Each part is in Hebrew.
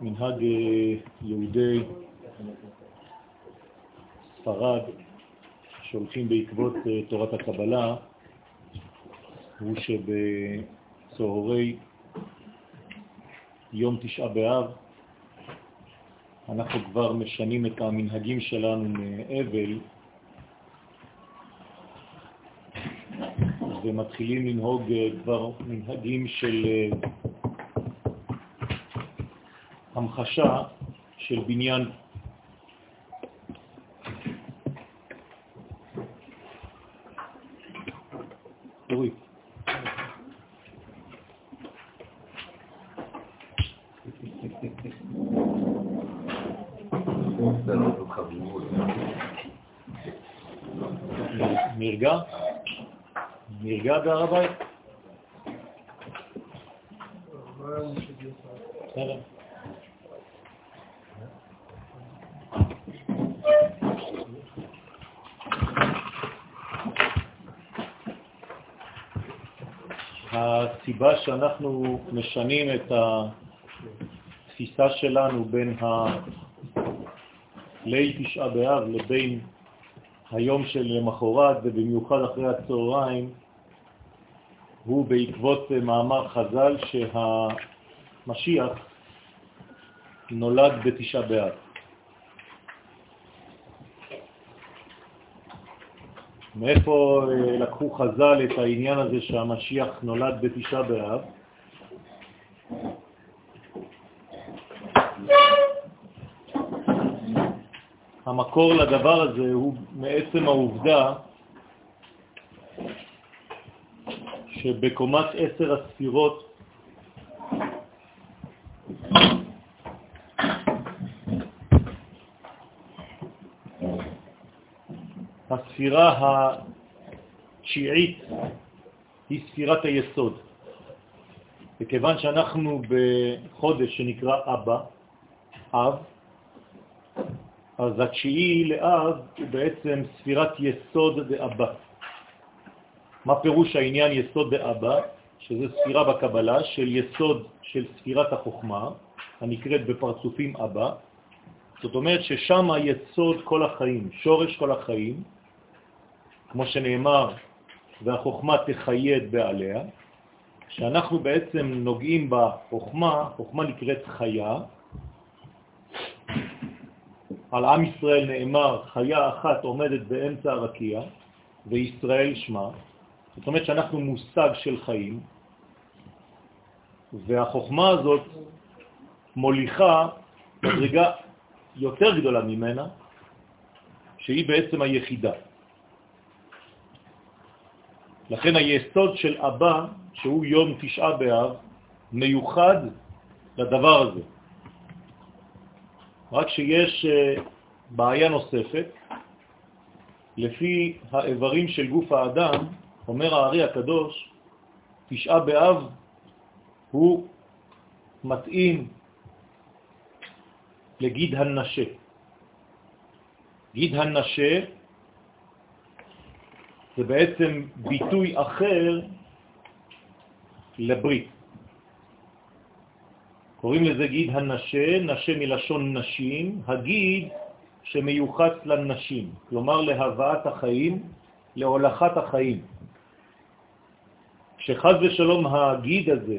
מנהג אה, יהודי ספרד שהולכים בעקבות אה, תורת הקבלה הוא שבצהרי יום תשעה באב אנחנו כבר משנים את המנהגים שלנו מאבל ומתחילים לנהוג אה, כבר מנהגים של אה, המחשה של בניין בהר הבית? הסיבה שאנחנו משנים את התפיסה שלנו בין הליל תשעה באב לבין היום של למחרת ובמיוחד אחרי הצהריים הוא בעקבות מאמר חז"ל שהמשיח נולד בתשעה באב. מאיפה אה, לקחו חז"ל את העניין הזה שהמשיח נולד בתשעה באב? המקור לדבר הזה הוא מעצם העובדה שבקומת עשר הספירות הספירה התשיעית היא ספירת היסוד. וכיוון שאנחנו בחודש שנקרא אבא, אב, אז התשיעי לאב הוא בעצם ספירת יסוד דאבא. מה פירוש העניין יסוד דאבא? שזה ספירה בקבלה של יסוד של ספירת החוכמה, הנקראת בפרצופים אבא. זאת אומרת ששם יסוד כל החיים, שורש כל החיים, כמו שנאמר, והחוכמה תחייד בעליה, שאנחנו בעצם נוגעים בחוכמה, חוכמה נקראת חיה, על עם ישראל נאמר חיה אחת עומדת באמצע הרקיע וישראל שמה, זאת אומרת שאנחנו מושג של חיים, והחוכמה הזאת מוליכה מדרגה יותר גדולה ממנה, שהיא בעצם היחידה. לכן היסוד של אבא, שהוא יום תשעה באב, מיוחד לדבר הזה. רק שיש אה, בעיה נוספת, לפי האיברים של גוף האדם, אומר הארי הקדוש, תשעה באב הוא מתאים לגיד הנשה. גיד הנשה זה בעצם ביטוי אחר לברית. קוראים לזה גיד הנשה, נשה מלשון נשים, הגיד שמיוחס לנשים, כלומר להבאת החיים, להולכת החיים. כשחז ושלום הגיד הזה,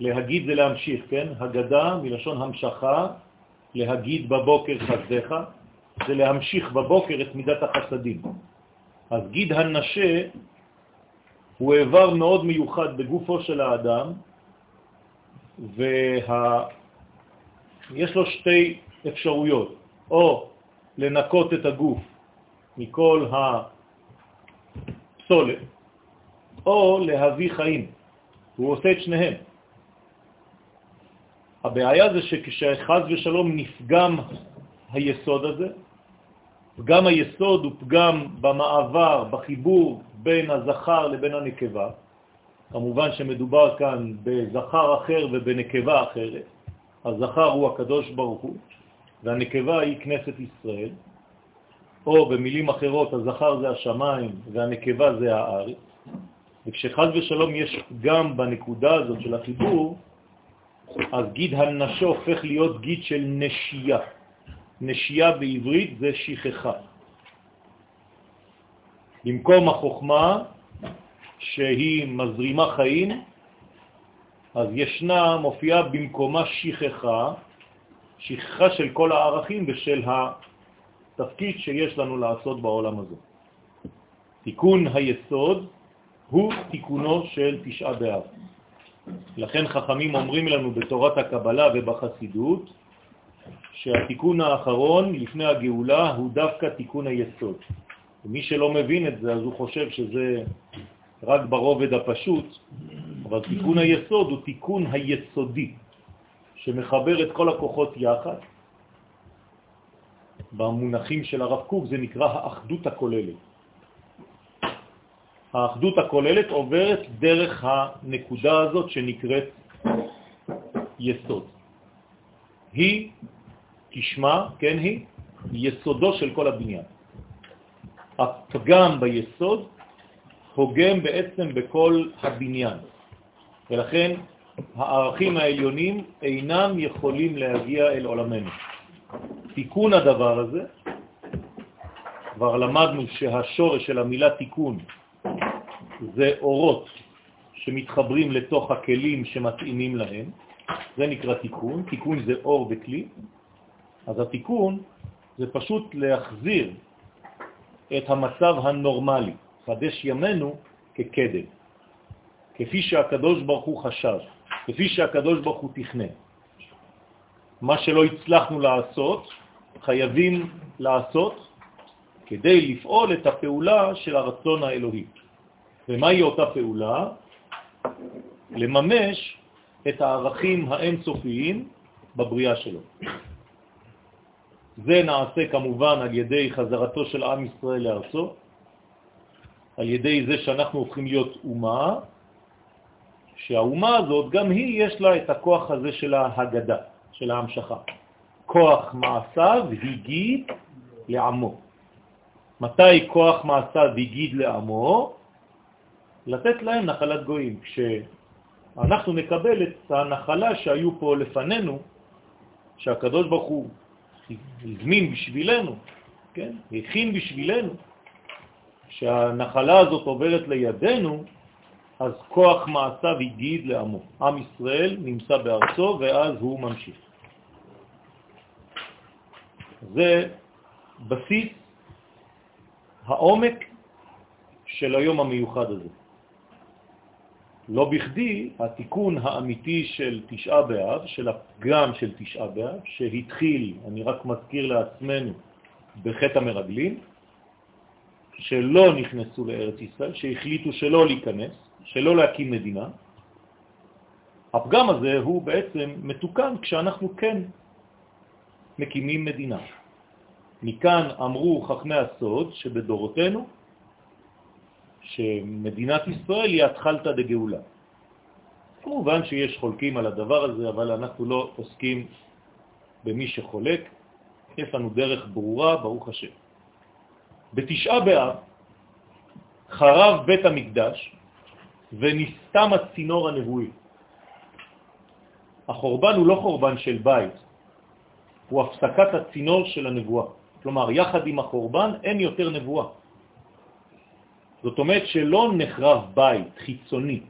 להגיד זה להמשיך, כן? הגדה מלשון המשכה, להגיד בבוקר חסדך, זה להמשיך בבוקר את מידת החסדים. אז גיד הנשה הוא איבר מאוד מיוחד בגופו של האדם, ויש וה... לו שתי אפשרויות, או לנקות את הגוף מכל הפסולת, או להביא חיים. הוא עושה את שניהם. הבעיה זה שכשחז ושלום נפגם היסוד הזה, פגם היסוד הוא פגם במעבר, בחיבור בין הזכר לבין הנקבה, כמובן שמדובר כאן בזכר אחר ובנקבה אחרת. הזכר הוא הקדוש ברוך הוא, והנקבה היא כנסת ישראל, או במילים אחרות, הזכר זה השמיים והנקבה זה הארץ. וכשחז ושלום יש גם בנקודה הזאת של החיבור, אז גיד הנשו הופך להיות גיד של נשייה. נשייה בעברית זה שכחה. במקום החוכמה שהיא מזרימה חיים, אז ישנה, מופיעה במקומה שכחה, שכחה של כל הערכים ושל התפקיד שיש לנו לעשות בעולם הזה. תיקון היסוד הוא תיקונו של תשעה באב. לכן חכמים אומרים לנו בתורת הקבלה ובחסידות שהתיקון האחרון לפני הגאולה הוא דווקא תיקון היסוד. ומי שלא מבין את זה אז הוא חושב שזה רק ברובד הפשוט, אבל תיקון היסוד הוא תיקון היסודי שמחבר את כל הכוחות יחד. במונחים של הרב קוק זה נקרא האחדות הכוללת. האחדות הכוללת עוברת דרך הנקודה הזאת שנקראת יסוד. היא, תשמע, כן היא, יסודו של כל הבניין. הפגם ביסוד הוגם בעצם בכל הבניין, ולכן הערכים העליונים אינם יכולים להגיע אל עולמנו. תיקון הדבר הזה, כבר למדנו שהשורש של המילה תיקון זה אורות שמתחברים לתוך הכלים שמתאימים להם, זה נקרא תיקון, תיקון זה אור וכלי, אז התיקון זה פשוט להחזיר את המצב הנורמלי, חדש ימינו כקדם, כפי שהקדוש ברוך הוא חשב, כפי שהקדוש ברוך הוא תכנן. מה שלא הצלחנו לעשות, חייבים לעשות כדי לפעול את הפעולה של הרצון האלוהי. ומהי אותה פעולה? לממש את הערכים האינסופיים בבריאה שלו. זה נעשה כמובן על ידי חזרתו של עם ישראל לארצו, על ידי זה שאנחנו הופכים להיות אומה, שהאומה הזאת גם היא יש לה את הכוח הזה של ההגדה, של ההמשכה. כוח מעשיו הגיד לעמו. מתי כוח מעשיו הגיד לעמו? לתת להם נחלת גויים. כשאנחנו נקבל את הנחלה שהיו פה לפנינו, שהקדוש ברוך הוא הזמין בשבילנו, כן? הכין בשבילנו, שהנחלה הזאת עוברת לידינו, אז כוח מעשיו הגיד לעמו. עם ישראל נמצא בארצו ואז הוא ממשיך. זה בסיס העומק של היום המיוחד הזה. לא בכדי התיקון האמיתי של תשעה באב, של הפגם של תשעה באב, שהתחיל, אני רק מזכיר לעצמנו, בחטא המרגלים, שלא נכנסו לארץ ישראל, שהחליטו שלא להיכנס, שלא להקים מדינה, הפגם הזה הוא בעצם מתוקן כשאנחנו כן מקימים מדינה. מכאן אמרו חכמי הסוד שבדורותינו שמדינת ישראל היא התחלתא דגאולה. כמובן שיש חולקים על הדבר הזה, אבל אנחנו לא עוסקים במי שחולק, יש לנו דרך ברורה, ברוך השם. בתשעה באב חרב בית המקדש ונסתם הצינור הנבואי. החורבן הוא לא חורבן של בית, הוא הפסקת הצינור של הנבואה. כלומר, יחד עם החורבן אין יותר נבואה. זאת אומרת שלא נחרב בית חיצוני,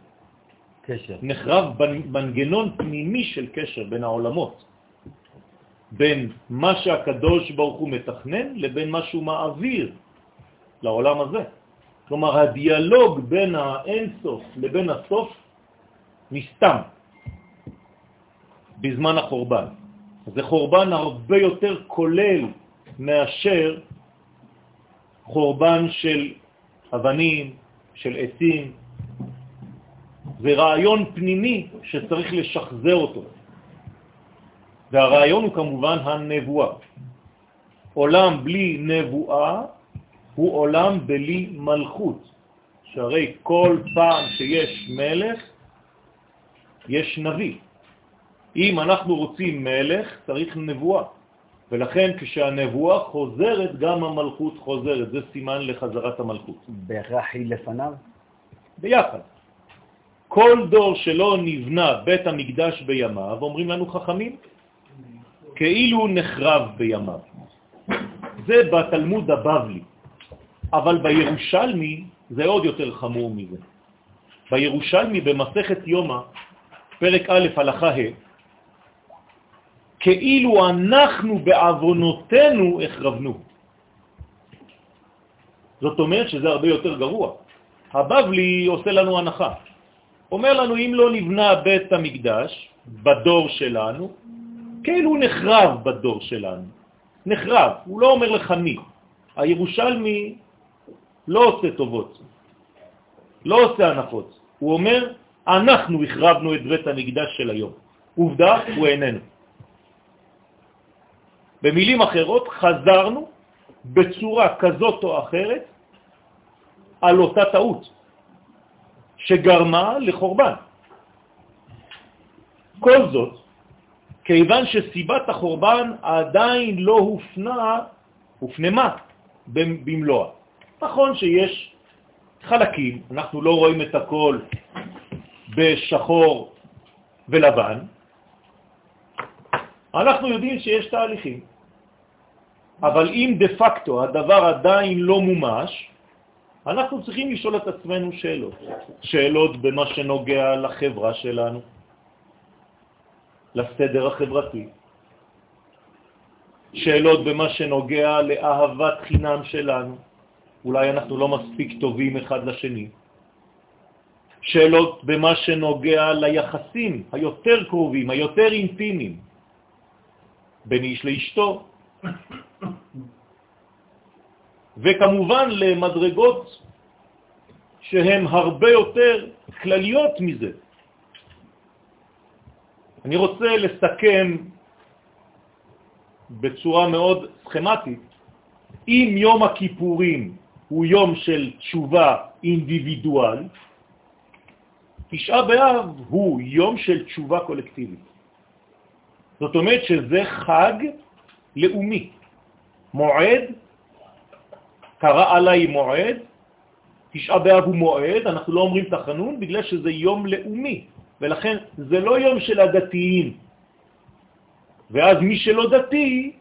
קשר. נחרב מנגנון פנימי של קשר בין העולמות, בין מה שהקדוש ברוך הוא מתכנן לבין מה שהוא מעביר לעולם הזה. כלומר, הדיאלוג בין האינסוף לבין הסוף נסתם בזמן החורבן. זה חורבן הרבה יותר כולל מאשר חורבן של אבנים, של עצים. זה רעיון פנימי שצריך לשחזר אותו. והרעיון הוא כמובן הנבואה. עולם בלי נבואה הוא עולם בלי מלכות, שהרי כל פעם שיש מלך, יש נביא. אם אנחנו רוצים מלך, צריך נבואה. ולכן כשהנבואה חוזרת, גם המלכות חוזרת. זה סימן לחזרת המלכות. בהכרח היא לפניו? ביחד. כל דור שלא נבנה בית המקדש בימיו, אומרים לנו חכמים, כאילו נחרב בימיו. זה בתלמוד הבבלי, אבל בירושלמי זה עוד יותר חמור מזה. בירושלמי במסכת יומא, פרק א', הלכה ה', כאילו אנחנו בעוונותינו החרבנו. זאת אומרת שזה הרבה יותר גרוע. הבבלי עושה לנו הנחה. אומר לנו, אם לא נבנה בית המקדש בדור שלנו, כאילו הוא נחרב בדור שלנו. נחרב, הוא לא אומר לך מי. הירושלמי לא עושה טובות, לא עושה הנחות. הוא אומר, אנחנו החרבנו את בית המקדש של היום. עובדה, הוא איננו. במילים אחרות, חזרנו בצורה כזאת או אחרת על אותה טעות שגרמה לחורבן. כל זאת, כיוון שסיבת החורבן עדיין לא הופנה, הופנמה במלואה. נכון שיש חלקים, אנחנו לא רואים את הכל בשחור ולבן, אנחנו יודעים שיש תהליכים. אבל אם דה פקטו הדבר עדיין לא מומש, אנחנו צריכים לשאול את עצמנו שאלות. שאלות במה שנוגע לחברה שלנו, לסדר החברתי, שאלות במה שנוגע לאהבת חינם שלנו, אולי אנחנו לא מספיק טובים אחד לשני, שאלות במה שנוגע ליחסים היותר קרובים, היותר אינטימיים, בין איש לאשתו, וכמובן למדרגות שהן הרבה יותר כלליות מזה. אני רוצה לסכם בצורה מאוד סכמטית, אם יום הכיפורים הוא יום של תשובה אינדיבידואל, תשעה באב הוא יום של תשובה קולקטיבית. זאת אומרת שזה חג לאומי. מועד, קרא עליי מועד, תשעה באב הוא מועד, אנחנו לא אומרים תחנון בגלל שזה יום לאומי, ולכן זה לא יום של הדתיים. ואז מי שלא דתי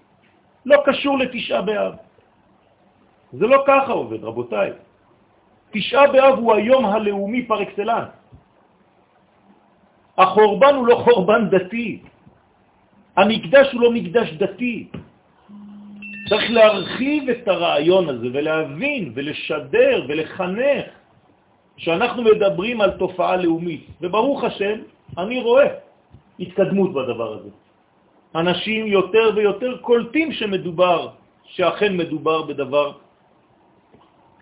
לא קשור לתשעה באב. זה לא ככה עובד, רבותיי. תשעה באב הוא היום הלאומי פר אקסלנס. החורבן הוא לא חורבן דתי, המקדש הוא לא מקדש דתי. צריך להרחיב את הרעיון הזה ולהבין ולשדר ולחנך שאנחנו מדברים על תופעה לאומית. וברוך השם, אני רואה התקדמות בדבר הזה. אנשים יותר ויותר קולטים שמדובר, שאכן מדובר בדבר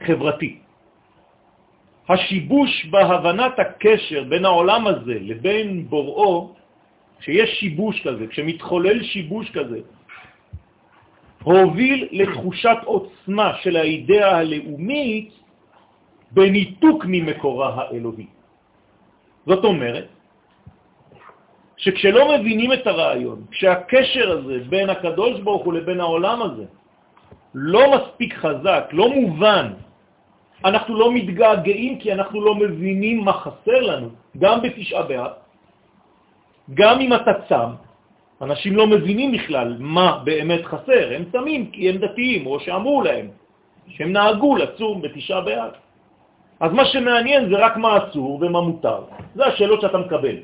חברתי. השיבוש בהבנת הקשר בין העולם הזה לבין בוראו, כשיש שיבוש כזה, כשמתחולל שיבוש כזה, הוביל לתחושת עוצמה של האידאה הלאומית בניתוק ממקורה האלוהי. זאת אומרת, שכשלא מבינים את הרעיון, כשהקשר הזה בין הקדוש ברוך הוא לבין העולם הזה לא מספיק חזק, לא מובן, אנחנו לא מתגעגעים כי אנחנו לא מבינים מה חסר לנו, גם בתשעה באב, גם אם אתה צם, אנשים לא מבינים בכלל מה באמת חסר, הם צמים כי הם דתיים, או שאמרו להם, שהם נהגו לצום בתשעה באב. אז מה שמעניין זה רק מה אסור ומה מותר. זה השאלות שאתה מקבל.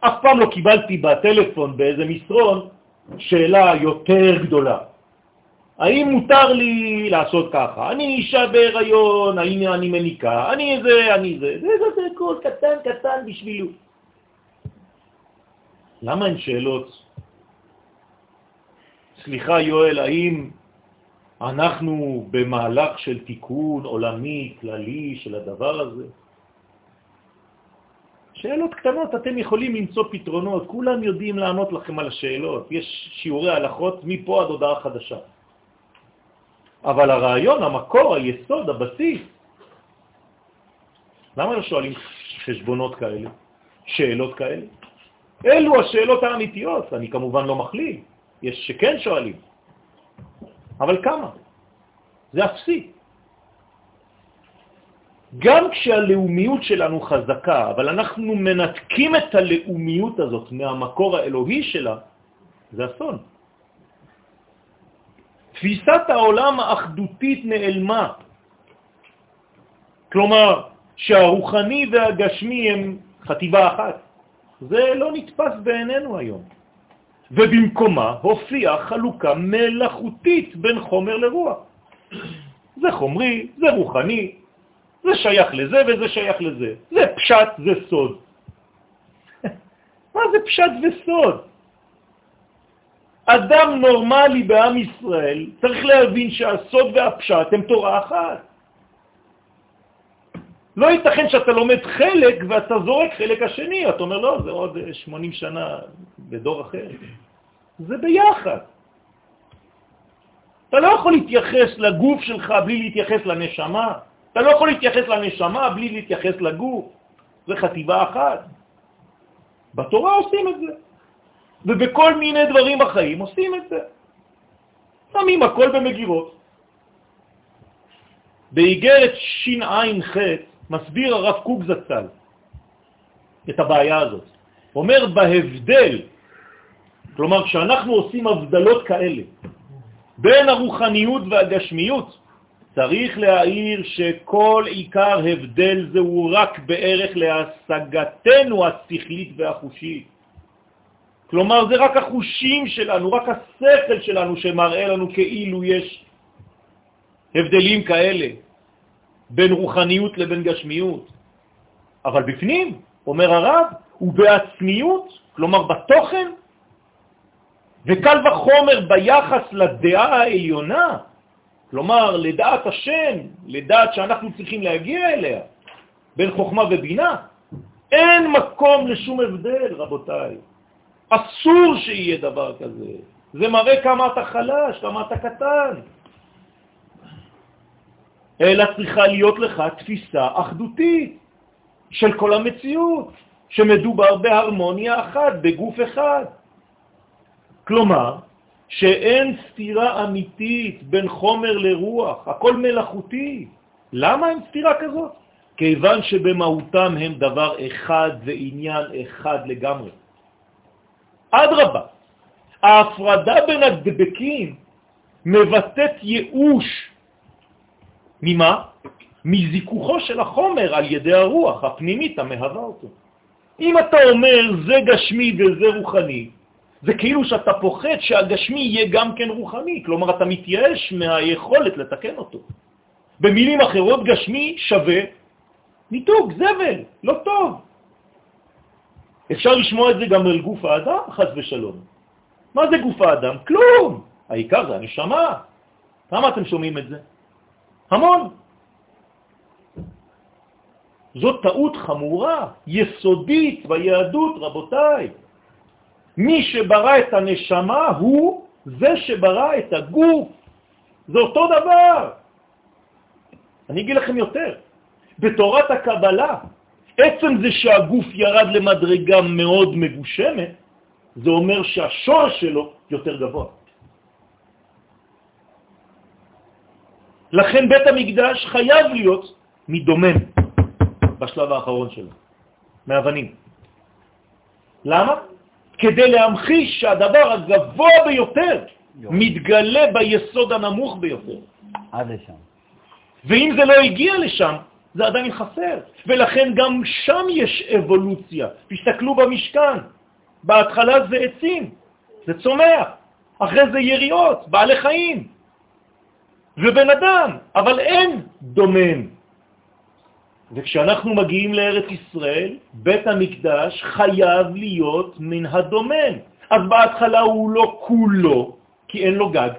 אף פעם לא קיבלתי בטלפון באיזה מסרון שאלה יותר גדולה. האם מותר לי לעשות ככה? אני אישה בהיריון, האם אני מניקה, אני זה, אני זה. זה, זה, זה הכל קטן קטן בשבילו. למה אין שאלות? סליחה יואל, האם אנחנו במהלך של תיקון עולמי כללי של הדבר הזה? שאלות קטנות, אתם יכולים למצוא פתרונות, כולם יודעים לענות לכם על השאלות, יש שיעורי הלכות מפה עד הודעה חדשה. אבל הרעיון, המקור, היסוד, הבסיס, למה לא שואלים חשבונות כאלה, שאלות כאלה? אלו השאלות האמיתיות, אני כמובן לא מכליל, יש שכן שואלים, אבל כמה? זה אפסי. גם כשהלאומיות שלנו חזקה, אבל אנחנו מנתקים את הלאומיות הזאת מהמקור האלוהי שלה, זה אסון. תפיסת העולם האחדותית נעלמה. כלומר, שהרוחני והגשמי הם חטיבה אחת. זה לא נתפס בעינינו היום. ובמקומה הופיעה חלוקה מלאכותית בין חומר לרוח. זה חומרי, זה רוחני, זה שייך לזה וזה שייך לזה. זה פשט, זה סוד. מה זה פשט וסוד? אדם נורמלי בעם ישראל צריך להבין שהסוד והפשט הם תורה אחת. לא ייתכן שאתה לומד חלק ואתה זורק חלק השני, אתה אומר, לא, זה עוד 80 שנה בדור אחר. זה ביחד. אתה לא יכול להתייחס לגוף שלך בלי להתייחס לנשמה. אתה לא יכול להתייחס לנשמה בלי להתייחס לגוף. זה חטיבה אחת. בתורה עושים את זה. ובכל מיני דברים בחיים עושים את זה. שמים הכל במגירות. באיגרת ש"ע-ח' מסביר הרב קוק זצ"ל את הבעיה הזאת. אומר בהבדל, כלומר כשאנחנו עושים הבדלות כאלה בין הרוחניות והגשמיות, צריך להעיר שכל עיקר הבדל זהו רק בערך להשגתנו השכלית והחושית. כלומר, זה רק החושים שלנו, רק השכל שלנו שמראה לנו כאילו יש הבדלים כאלה בין רוחניות לבין גשמיות. אבל בפנים, אומר הרב, הוא בעצמיות, כלומר בתוכן, וקל וחומר ביחס לדעה העליונה, כלומר לדעת השם, לדעת שאנחנו צריכים להגיע אליה, בין חוכמה ובינה, אין מקום לשום הבדל, רבותיי. אסור שיהיה דבר כזה. זה מראה כמה אתה חלש, כמה אתה קטן. אלא צריכה להיות לך תפיסה אחדותית של כל המציאות, שמדובר בהרמוניה אחת, בגוף אחד. כלומר, שאין סתירה אמיתית בין חומר לרוח, הכל מלאכותי. למה אין סתירה כזאת? כיוון שבמהותם הם דבר אחד ועניין אחד לגמרי. אדרבה, ההפרדה בין הדבקים מבטאת ייאוש. ממה? מזיכוכו של החומר על ידי הרוח הפנימית המהווה אותו. אם אתה אומר זה גשמי וזה רוחני, זה כאילו שאתה פוחד שהגשמי יהיה גם כן רוחני, כלומר אתה מתייאש מהיכולת לתקן אותו. במילים אחרות, גשמי שווה ניתוק, זבל, לא טוב. אפשר לשמוע את זה גם על גוף האדם, חס ושלום. מה זה גוף האדם? כלום. העיקר זה הנשמה. כמה אתם שומעים את זה? המון. זאת טעות חמורה, יסודית ביהדות, רבותיי. מי שברא את הנשמה הוא זה שברא את הגוף. זה אותו דבר. אני אגיד לכם יותר. בתורת הקבלה, עצם זה שהגוף ירד למדרגה מאוד מגושמת, זה אומר שהשורש שלו יותר גבוה. לכן בית המקדש חייב להיות מדומם בשלב האחרון שלו, מאבנים. למה? כדי להמחיש שהדבר הגבוה ביותר מתגלה ביסוד הנמוך ביותר. עד לשם. ואם זה לא הגיע לשם, זה עדיין חסר. ולכן גם שם יש אבולוציה. תסתכלו במשכן, בהתחלה זה עצים, זה צומח, אחרי זה יריות, בעלי חיים, ובן אדם, אבל אין דומם. וכשאנחנו מגיעים לארץ ישראל, בית המקדש חייב להיות מן הדומן. אז בהתחלה הוא לא כולו, כי אין לו גג,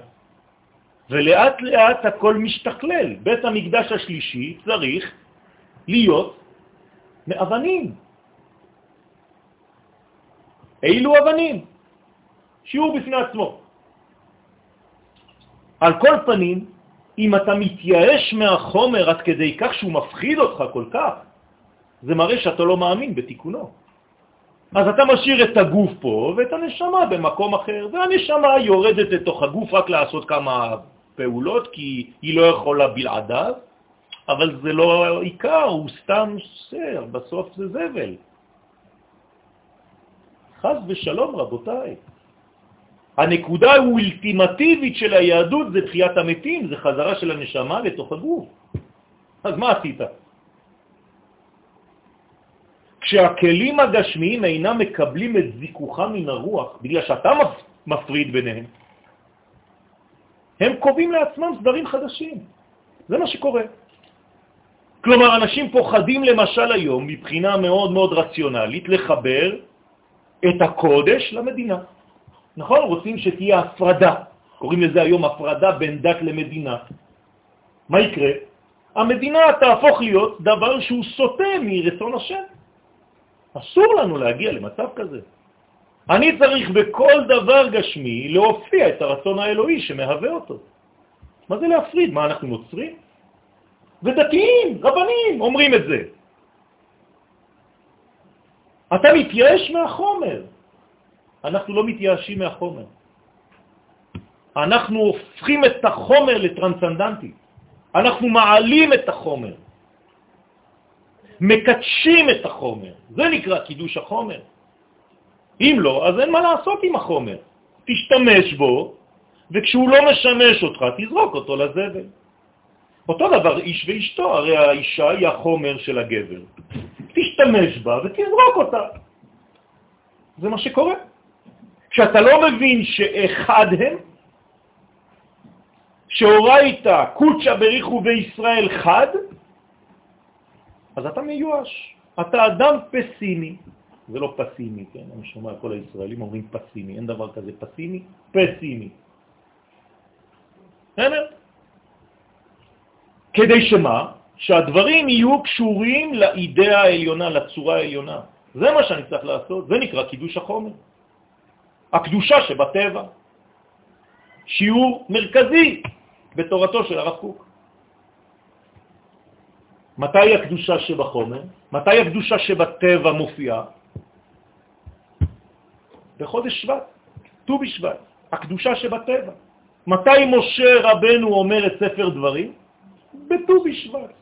ולאט לאט הכל משתכלל. בית המקדש השלישי צריך להיות מאבנים. אילו אבנים? שיעור בפני עצמו. על כל פנים, אם אתה מתייאש מהחומר עד כדי כך שהוא מפחיד אותך כל כך, זה מראה שאתה לא מאמין בתיקונו. אז אתה משאיר את הגוף פה ואת הנשמה במקום אחר, והנשמה יורדת לתוך הגוף רק לעשות כמה פעולות, כי היא לא יכולה בלעדיו, אבל זה לא עיקר, הוא סתם סר, בסוף זה זבל. חז ושלום, רבותיי. הנקודה האולטימטיבית של היהדות זה תחיית המתים, זה חזרה של הנשמה לתוך הגוף. אז מה עשית? כשהכלים הגשמיים אינם מקבלים את זיכוכם מן הרוח, בגלל שאתה מפריד ביניהם, הם קובעים לעצמם סדרים חדשים. זה מה שקורה. כלומר, אנשים פוחדים למשל היום, מבחינה מאוד מאוד רציונלית, לחבר את הקודש למדינה. נכון? רוצים שתהיה הפרדה. קוראים לזה היום הפרדה בין דת למדינה. מה יקרה? המדינה תהפוך להיות דבר שהוא סוטה מרצון השם. אסור לנו להגיע למצב כזה. אני צריך בכל דבר גשמי להופיע את הרצון האלוהי שמהווה אותו. מה זה להפריד? מה, אנחנו נוצרים? ודתיים, רבנים, אומרים את זה. אתה מתייאש מהחומר. אנחנו לא מתייאשים מהחומר. אנחנו הופכים את החומר לטרנסנדנטי. אנחנו מעלים את החומר. מקדשים את החומר. זה נקרא קידוש החומר. אם לא, אז אין מה לעשות עם החומר. תשתמש בו, וכשהוא לא משמש אותך, תזרוק אותו לזבל. אותו דבר איש ואשתו, הרי האישה היא החומר של הגבר. תשתמש בה ותזרוק אותה. זה מה שקורה. כשאתה לא מבין שאחד הם, שהורייתא קודשא בריחו בישראל חד, אז אתה מיואש. אתה אדם פסימי, זה לא פסימי, כן? אני שומע כל הישראלים אומרים פסימי, אין דבר כזה פסימי, פסימי. בסדר? כדי שמה? שהדברים יהיו קשורים לאידאה העליונה, לצורה העליונה. זה מה שאני צריך לעשות, זה נקרא קידוש החומר. הקדושה שבטבע. שיעור מרכזי בתורתו של הרב קוק. מתי הקדושה שבחומר? מתי הקדושה שבטבע מופיעה? בחודש שבט, ט"ו בשבט, הקדושה שבטבע. מתי משה רבנו אומר את ספר דברים? בט"ו בשבט.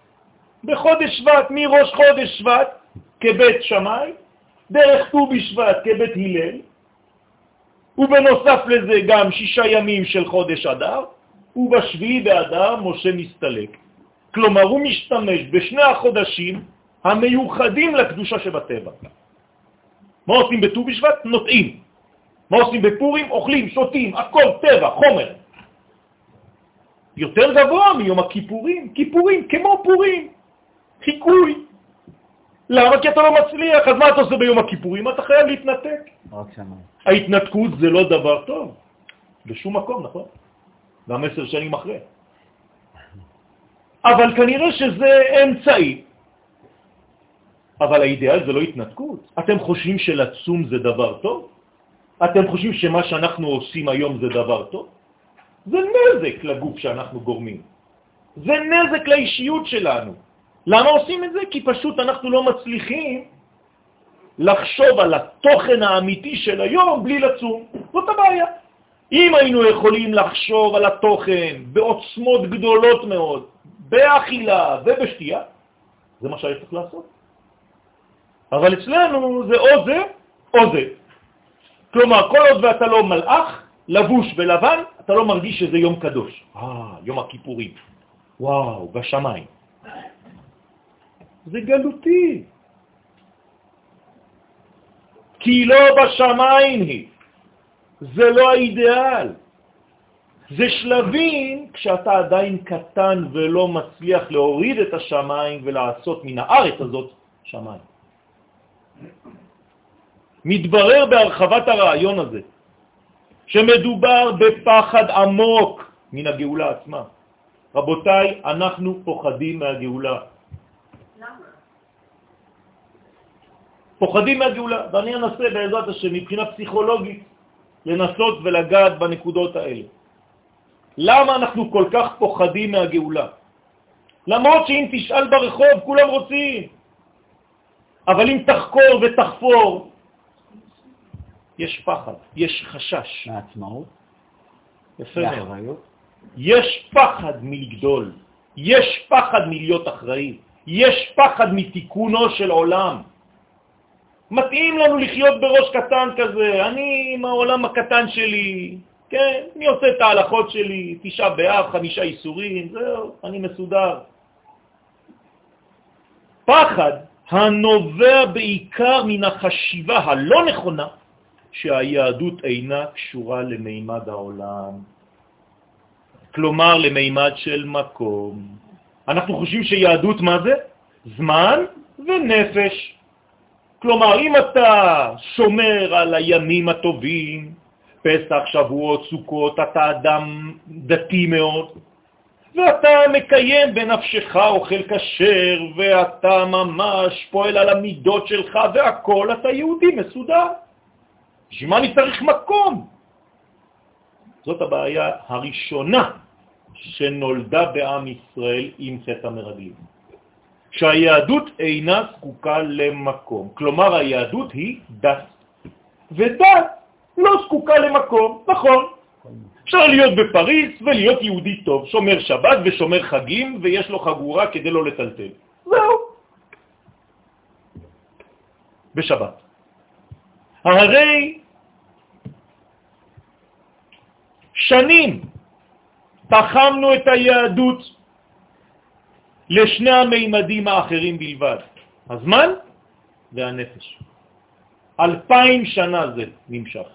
בחודש שבט, מראש חודש שבט כבית שמאי, דרך ט"ו בשבט כבית הלל, ובנוסף לזה גם שישה ימים של חודש אדר, ובשביעי באדר משה מסתלק. כלומר, הוא משתמש בשני החודשים המיוחדים לקדושה שבטבע. מה עושים בט"ו בשבט? נוטעים. מה עושים בפורים? אוכלים, שותים, הכל טבע, חומר. יותר גבוה מיום הכיפורים. כיפורים, כמו פורים. חיקוי. למה? כי אתה לא מצליח, אז מה אתה עושה ביום הכיפורים? אתה חייב להתנתק. רק שמיים. ההתנתקות זה לא דבר טוב, בשום מקום, נכון? גם עשר שנים אחרי. אבל כנראה שזה אמצעי. אבל האידאל זה לא התנתקות. אתם חושבים שלצום זה דבר טוב? אתם חושבים שמה שאנחנו עושים היום זה דבר טוב? זה נזק לגוף שאנחנו גורמים. זה נזק לאישיות שלנו. למה עושים את זה? כי פשוט אנחנו לא מצליחים לחשוב על התוכן האמיתי של היום בלי לצום. זאת הבעיה. אם היינו יכולים לחשוב על התוכן בעוצמות גדולות מאוד, באכילה ובשתייה, זה מה שהיה צריך לעשות. אבל אצלנו זה או זה או זה. כלומר, כל עוד ואתה לא מלאך, לבוש ולבן, אתה לא מרגיש שזה יום קדוש. אה, יום הכיפורים. וואו, בשמיים. זה גלותי. כי לא בשמיים היא. זה לא האידיאל. זה שלבים כשאתה עדיין קטן ולא מצליח להוריד את השמיים ולעשות מן הארץ הזאת שמיים. מתברר בהרחבת הרעיון הזה שמדובר בפחד עמוק מן הגאולה עצמה. רבותיי, אנחנו פוחדים מהגאולה. פוחדים מהגאולה, ואני אנסה בעזרת השם מבחינה פסיכולוגית לנסות ולגעת בנקודות האלה. למה אנחנו כל כך פוחדים מהגאולה? למרות שאם תשאל ברחוב כולם רוצים, אבל אם תחקור ותחפור, יש פחד, יש חשש. מהעצמאות? יפה מאוד. יש פחד מלגדול, יש פחד מלהיות אחראי, יש פחד מתיקונו של עולם. מתאים לנו לחיות בראש קטן כזה, אני עם העולם הקטן שלי, כן, אני עושה את ההלכות שלי, תשעה באב, חמישה איסורים, זהו, אני מסודר. פחד הנובע בעיקר מן החשיבה הלא נכונה שהיהדות אינה קשורה למימד העולם, כלומר למימד של מקום. אנחנו חושבים שיהדות מה זה? זמן ונפש. כלומר, אם אתה שומר על הימים הטובים, פסח, שבועות, סוכות, אתה אדם דתי מאוד, ואתה מקיים בנפשך אוכל כשר, ואתה ממש פועל על המידות שלך והכל, אתה יהודי מסודר. בשביל מה אני צריך מקום? זאת הבעיה הראשונה שנולדה בעם ישראל עם חטא המרגלים. שהיהדות אינה זקוקה למקום. כלומר, היהדות היא דת. ודת לא זקוקה למקום, נכון. אפשר להיות בפריס ולהיות יהודי טוב, שומר שבת ושומר חגים, ויש לו חגורה כדי לא לטלטל. זהו. בשבת. הרי שנים תחמנו את היהדות לשני המימדים האחרים בלבד, הזמן והנפש. אלפיים שנה זה נמשך.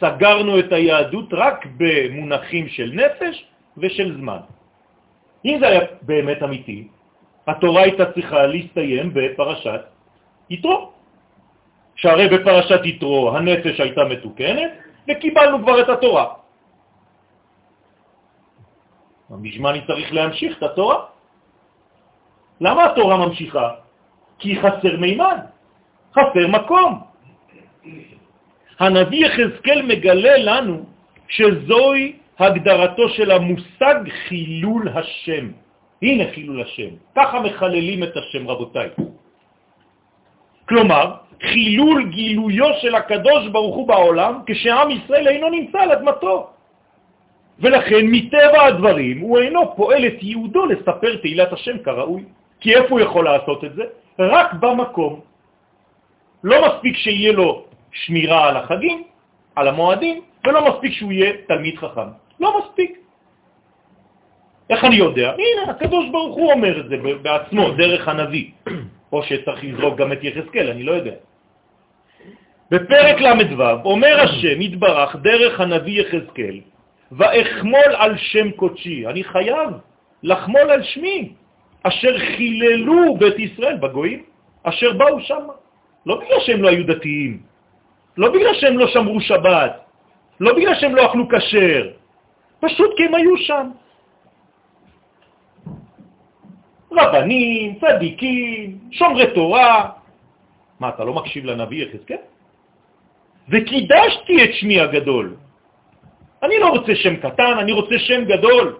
סגרנו את היהדות רק במונחים של נפש ושל זמן. אם זה היה באמת אמיתי, התורה הייתה צריכה להסתיים בפרשת יתרו. שהרי בפרשת יתרו הנפש הייתה מתוקנת וקיבלנו כבר את התורה. בשביל מה אני צריך להמשיך את התורה? למה התורה ממשיכה? כי חסר מימד, חסר מקום. הנביא יחזקאל מגלה לנו שזוהי הגדרתו של המושג חילול השם. הנה חילול השם. ככה מחללים את השם, רבותיי. כלומר, חילול גילויו של הקדוש ברוך הוא בעולם כשעם ישראל אינו נמצא על אדמתו. ולכן מטבע הדברים הוא אינו פועל את יהודו לספר תהילת השם כראוי. כי איפה הוא יכול לעשות את זה? רק במקום. לא מספיק שיהיה לו שמירה על החגים, על המועדים, ולא מספיק שהוא יהיה תלמיד חכם. לא מספיק. איך אני יודע? הנה, הקדוש ברוך הוא אומר את זה בעצמו, דרך הנביא. או שצריך לזרוק גם את יחזקאל, אני לא יודע. בפרק ל"ו אומר השם יתברך דרך הנביא יחזקאל, ואחמול על שם קודשי, אני חייב לחמול על שמי, אשר חיללו בית ישראל בגויים, אשר באו שם. לא בגלל שהם לא היו דתיים, לא בגלל שהם לא שמרו שבת, לא בגלל שהם לא אכלו כשר, פשוט כי הם היו שם. רבנים, צדיקים, שומרי תורה. מה, אתה לא מקשיב לנביא יחזקאל? וקידשתי את שמי הגדול. אני לא רוצה שם קטן, אני רוצה שם גדול.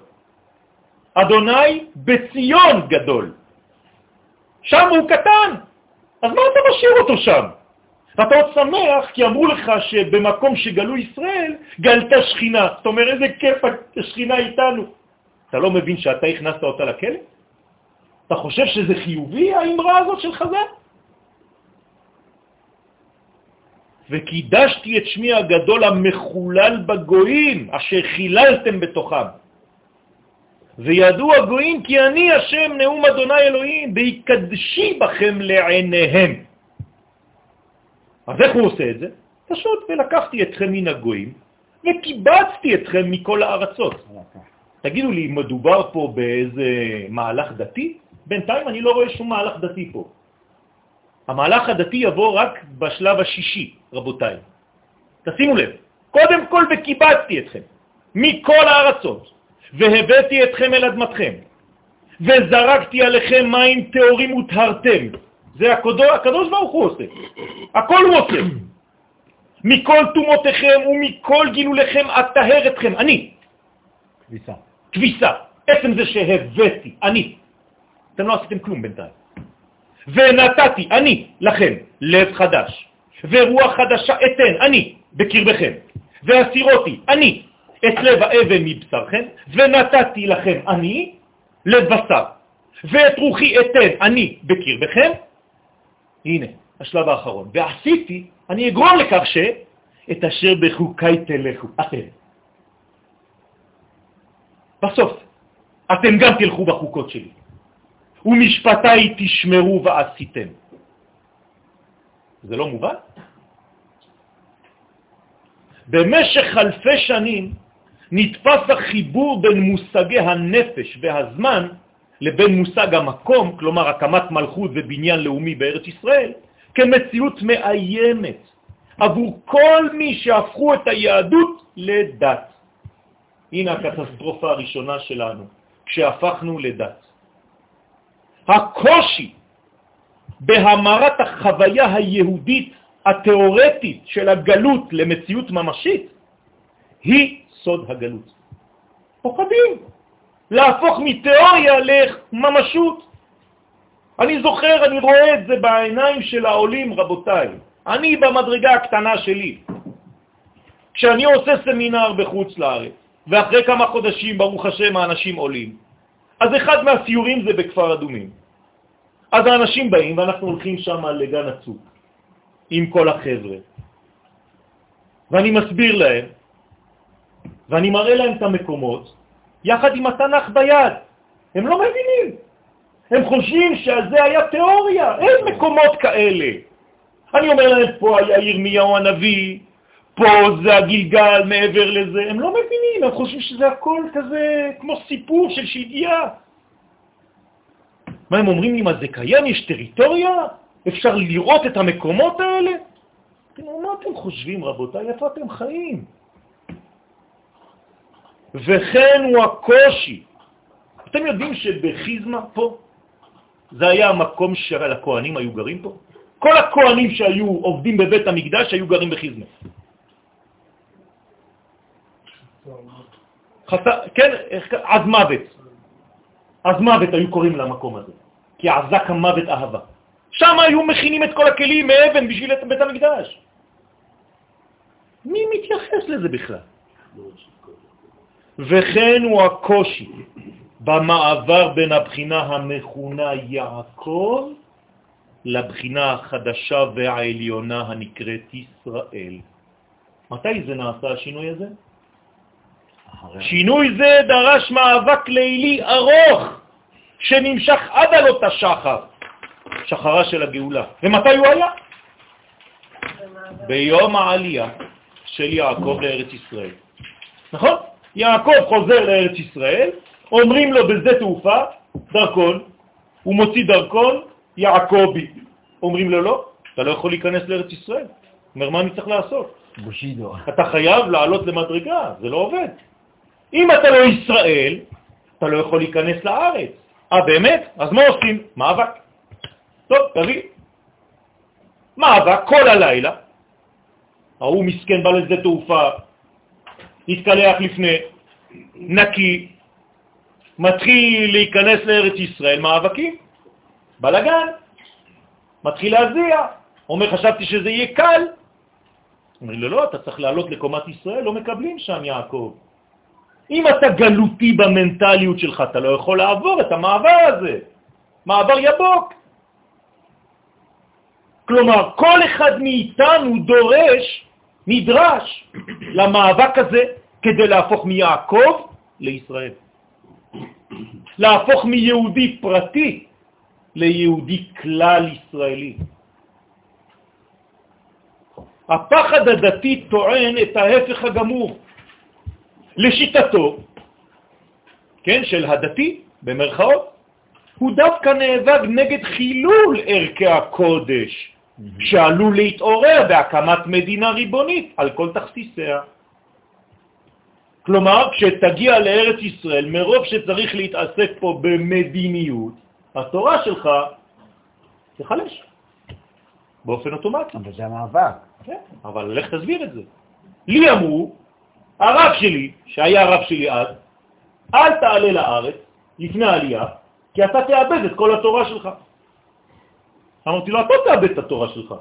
אדוני בציון גדול. שם הוא קטן, אז מה אתה משאיר אותו שם? אתה עוד שמח כי אמרו לך שבמקום שגלו ישראל גלתה שכינה. זאת אומרת, איזה כיף השכינה איתנו. אתה לא מבין שאתה הכנסת אותה לכלא? אתה חושב שזה חיובי, האמרה הזאת של חז"ל? וקידשתי את שמי הגדול המחולל בגויים, אשר חיללתם בתוכם. וידעו הגויים כי אני השם נאום אדוני אלוהים, ויקדשי בכם לעיניהם. אז איך הוא עושה את זה? פשוט, ולקחתי אתכם מן הגויים, וקיבצתי אתכם מכל הארצות. תגידו לי, מדובר פה באיזה מהלך דתי? בינתיים אני לא רואה שום מהלך דתי פה. המהלך הדתי יבוא רק בשלב השישי, רבותיי. תשימו לב, קודם כל וקיבצתי אתכם מכל הארצות, והבאתי אתכם אל אדמתכם, וזרקתי עליכם מים תאורים וטהרתם. זה הקדוש, הקדוש ברוך הוא עושה, הכל הוא עושה. מכל תומותיכם ומכל גילוליכם אטהר אתכם, אני. כביסה. כביסה. עצם זה שהבאתי, אני. אתם לא עשיתם כלום בינתיים. ונתתי אני לכם לב חדש, ורוח חדשה אתן אני בקרבכם, והסירותי אני את לב האבן מבשרכם, ונתתי לכם אני לבשר, ואת רוחי אתן אני בקרבכם, הנה, השלב האחרון, ועשיתי, אני אגרום לכך שאת אשר בחוקי תלכו, אתם. בסוף, אתם גם תלכו בחוקות שלי, ומשפטי תשמרו ועשיתם. זה לא מובן? במשך אלפי שנים נתפס החיבור בין מושגי הנפש והזמן לבין מושג המקום, כלומר הקמת מלכות ובניין לאומי בארץ ישראל, כמציאות מאיימת עבור כל מי שהפכו את היהדות לדת. הנה הקטסטרופה הראשונה שלנו, כשהפכנו לדת. הקושי בהמרת החוויה היהודית התיאורטית של הגלות למציאות ממשית היא סוד הגלות. פוחדים להפוך מתיאוריה לממשות. אני זוכר, אני רואה את זה בעיניים של העולים, רבותיי. אני במדרגה הקטנה שלי. כשאני עושה סמינר בחוץ לארץ, ואחרי כמה חודשים, ברוך השם, האנשים עולים, אז אחד מהסיורים זה בכפר אדומים. אז האנשים באים ואנחנו הולכים שם לגן הצוק עם כל החבר'ה. ואני מסביר להם, ואני מראה להם את המקומות, יחד עם התנ"ך ביד. הם לא מבינים. הם חושבים שזה היה תיאוריה, אין מקומות כאלה. אני אומר להם, פה היה ירמיהו הנביא, פה זה הגלגל מעבר לזה. הם לא מבינים, הם חושבים שזה הכל כזה כמו סיפור של שהגיעה. מה הם אומרים לי, מה זה קיים? יש טריטוריה? אפשר לראות את המקומות האלה? מה אתם חושבים, רבותיי? איפה אתם חיים? וכן הוא הקושי. אתם יודעים שבחיזמה פה, זה היה המקום שהכהנים היו גרים פה? כל הכהנים שהיו עובדים בבית המקדש היו גרים בחיזמה. חס... כן, עז מוות. עז מוות היו קוראים למקום הזה, כי עזק המוות אהבה. שם היו מכינים את כל הכלים מאבן בשביל את בית המקדש. מי מתייחס לזה בכלל? וכן הוא הקושי במעבר בין הבחינה המכונה יעקב לבחינה החדשה והעליונה הנקראת ישראל. מתי זה נעשה השינוי הזה? שינוי זה דרש מאבק לילי ארוך שנמשך עד עלות השחר, שחרה של הגאולה. ומתי הוא היה? ביום העלייה של יעקב לארץ ישראל. נכון? יעקב חוזר לארץ ישראל, אומרים לו בשדה תעופה, דרכון, הוא מוציא דרכון, יעקבי. אומרים לו, לא, אתה לא יכול להיכנס לארץ ישראל. אומר, מה אני צריך לעשות? בושידו. אתה חייב לעלות למדרגה, זה לא עובד. אם אתה לא ישראל, אתה לא יכול להיכנס לארץ. אה, באמת? אז מה עושים? מאבק. טוב, תביא. מאבק כל הלילה. ההוא מסכן בא לשדה תעופה, התקלח לפני, נקי, מתחיל להיכנס לארץ ישראל, מאבקים, בלגן, מתחיל להזיע, אומר חשבתי שזה יהיה קל. אומר לו, לא, אתה צריך לעלות לקומת ישראל, לא מקבלים שם יעקב. אם אתה גלותי במנטליות שלך, אתה לא יכול לעבור את המעבר הזה, מעבר יבוק. כלומר, כל אחד מאיתנו דורש, נדרש, למאבק הזה כדי להפוך מיעקב לישראל. להפוך מיהודי פרטי ליהודי כלל ישראלי. הפחד הדתי טוען את ההפך הגמור. לשיטתו, כן, של הדתי, במרכאות, הוא דווקא נאבק נגד חילול ערכי הקודש, שעלול להתעורר בהקמת מדינה ריבונית על כל תכסיסיה. כלומר, כשתגיע לארץ ישראל, מרוב שצריך להתעסק פה במדיניות, התורה שלך תחלש באופן אוטומטי. אבל זה המאבק. כן, אבל לך תסביר את זה. לי אמרו, הרב שלי, שהיה הרב שלי אז, אל תעלה לארץ לפני העלייה, כי אתה תאבד את כל התורה שלך. אמרתי לו, אתה תאבד את התורה שלך.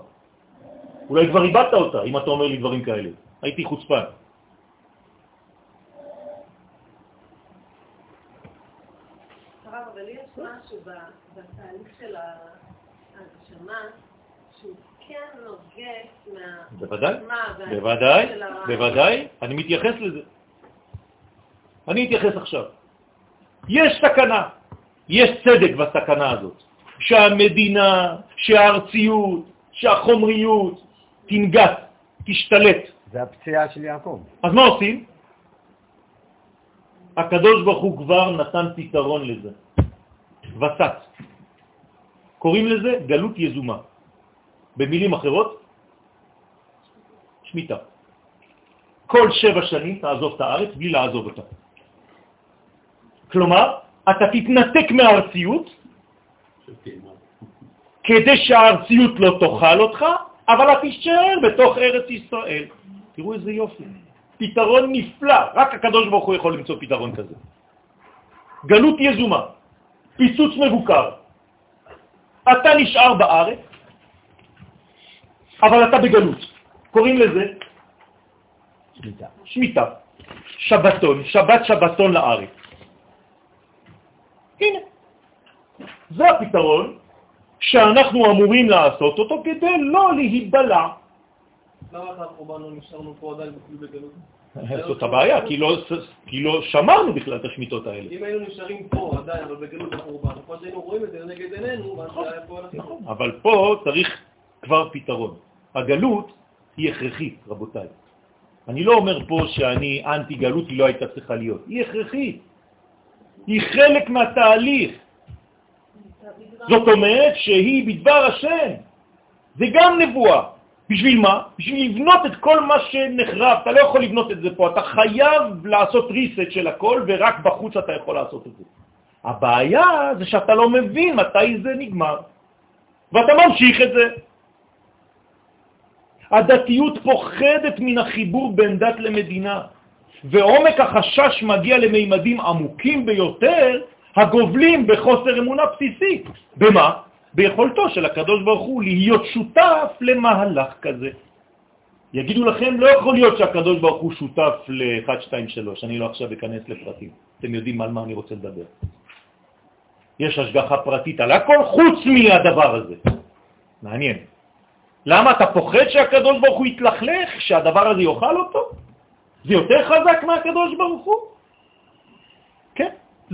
אולי כבר איבדת אותה, אם אתה אומר לי דברים כאלה. הייתי חוצפן. הרב, אבל יש משהו בתהליך של ההגשמה, כן נוגס מה... בוודאי, בוודאי, בוודאי, אני מתייחס לזה. אני אתייחס עכשיו. יש סכנה, יש צדק בסכנה הזאת, שהמדינה, שהארציות, שהחומריות תנגס, תשתלט. זה הפציעה של יעקב. אז מה עושים? הקדוש ברוך הוא כבר נתן פתרון לזה. וסת. קוראים לזה גלות יזומה. במילים אחרות, שמיטה. כל שבע שנים תעזוב את הארץ בלי לעזוב אותה. כלומר, אתה תתנתק מהארציות כדי שהארציות לא תאכל אותך, אבל אתה תישאר בתוך ארץ ישראל. תראו איזה יופי. פתרון נפלא, רק הקדוש ברוך הוא יכול למצוא פתרון כזה. גלות יזומה, פיצוץ מבוקר. אתה נשאר בארץ, אבל אתה בגלות. קוראים לזה שמיטה. שמיטה. שבתון, שבת שבתון לארץ. הנה. זה הפתרון שאנחנו אמורים לעשות אותו כדי לא להיבלע למה אנחנו באנו, נשארנו פה עדיין בגלות? זאת הבעיה, לא כי לא שמרנו בכלל את השמיטות האלה. אם היינו נשארים פה עדיין, אבל בגלות החורבן, כמו שהיינו רואים את זה לנגד עינינו, נכון, נכון. אבל פה צריך כבר פתרון. הגלות היא הכרחית, רבותיי. אני לא אומר פה שאני אנטי גלות, היא לא הייתה צריכה להיות. היא הכרחית. היא חלק מהתהליך. זאת אומרת שהיא בדבר השם. זה גם נבואה. בשביל מה? בשביל לבנות את כל מה שנחרב. אתה לא יכול לבנות את זה פה, אתה חייב לעשות ריסט של הכל, ורק בחוץ אתה יכול לעשות את זה. הבעיה זה שאתה לא מבין מתי זה נגמר, ואתה ממשיך את זה. הדתיות פוחדת מן החיבור בין דת למדינה, ועומק החשש מגיע למימדים עמוקים ביותר, הגובלים בחוסר אמונה בסיסית. במה? ביכולתו של הקדוש ברוך הוא להיות שותף למהלך כזה. יגידו לכם, לא יכול להיות שהקדוש ברוך הוא שותף ל-1, 2, 3, אני לא עכשיו אכנס לפרטים, אתם יודעים על מה אני רוצה לדבר. יש השגחה פרטית על הכל חוץ מהדבר הזה. מעניין. למה אתה פוחד שהקדוש ברוך הוא יתלכלך, שהדבר הזה יאכל אותו? זה יותר חזק מהקדוש ברוך הוא? כן,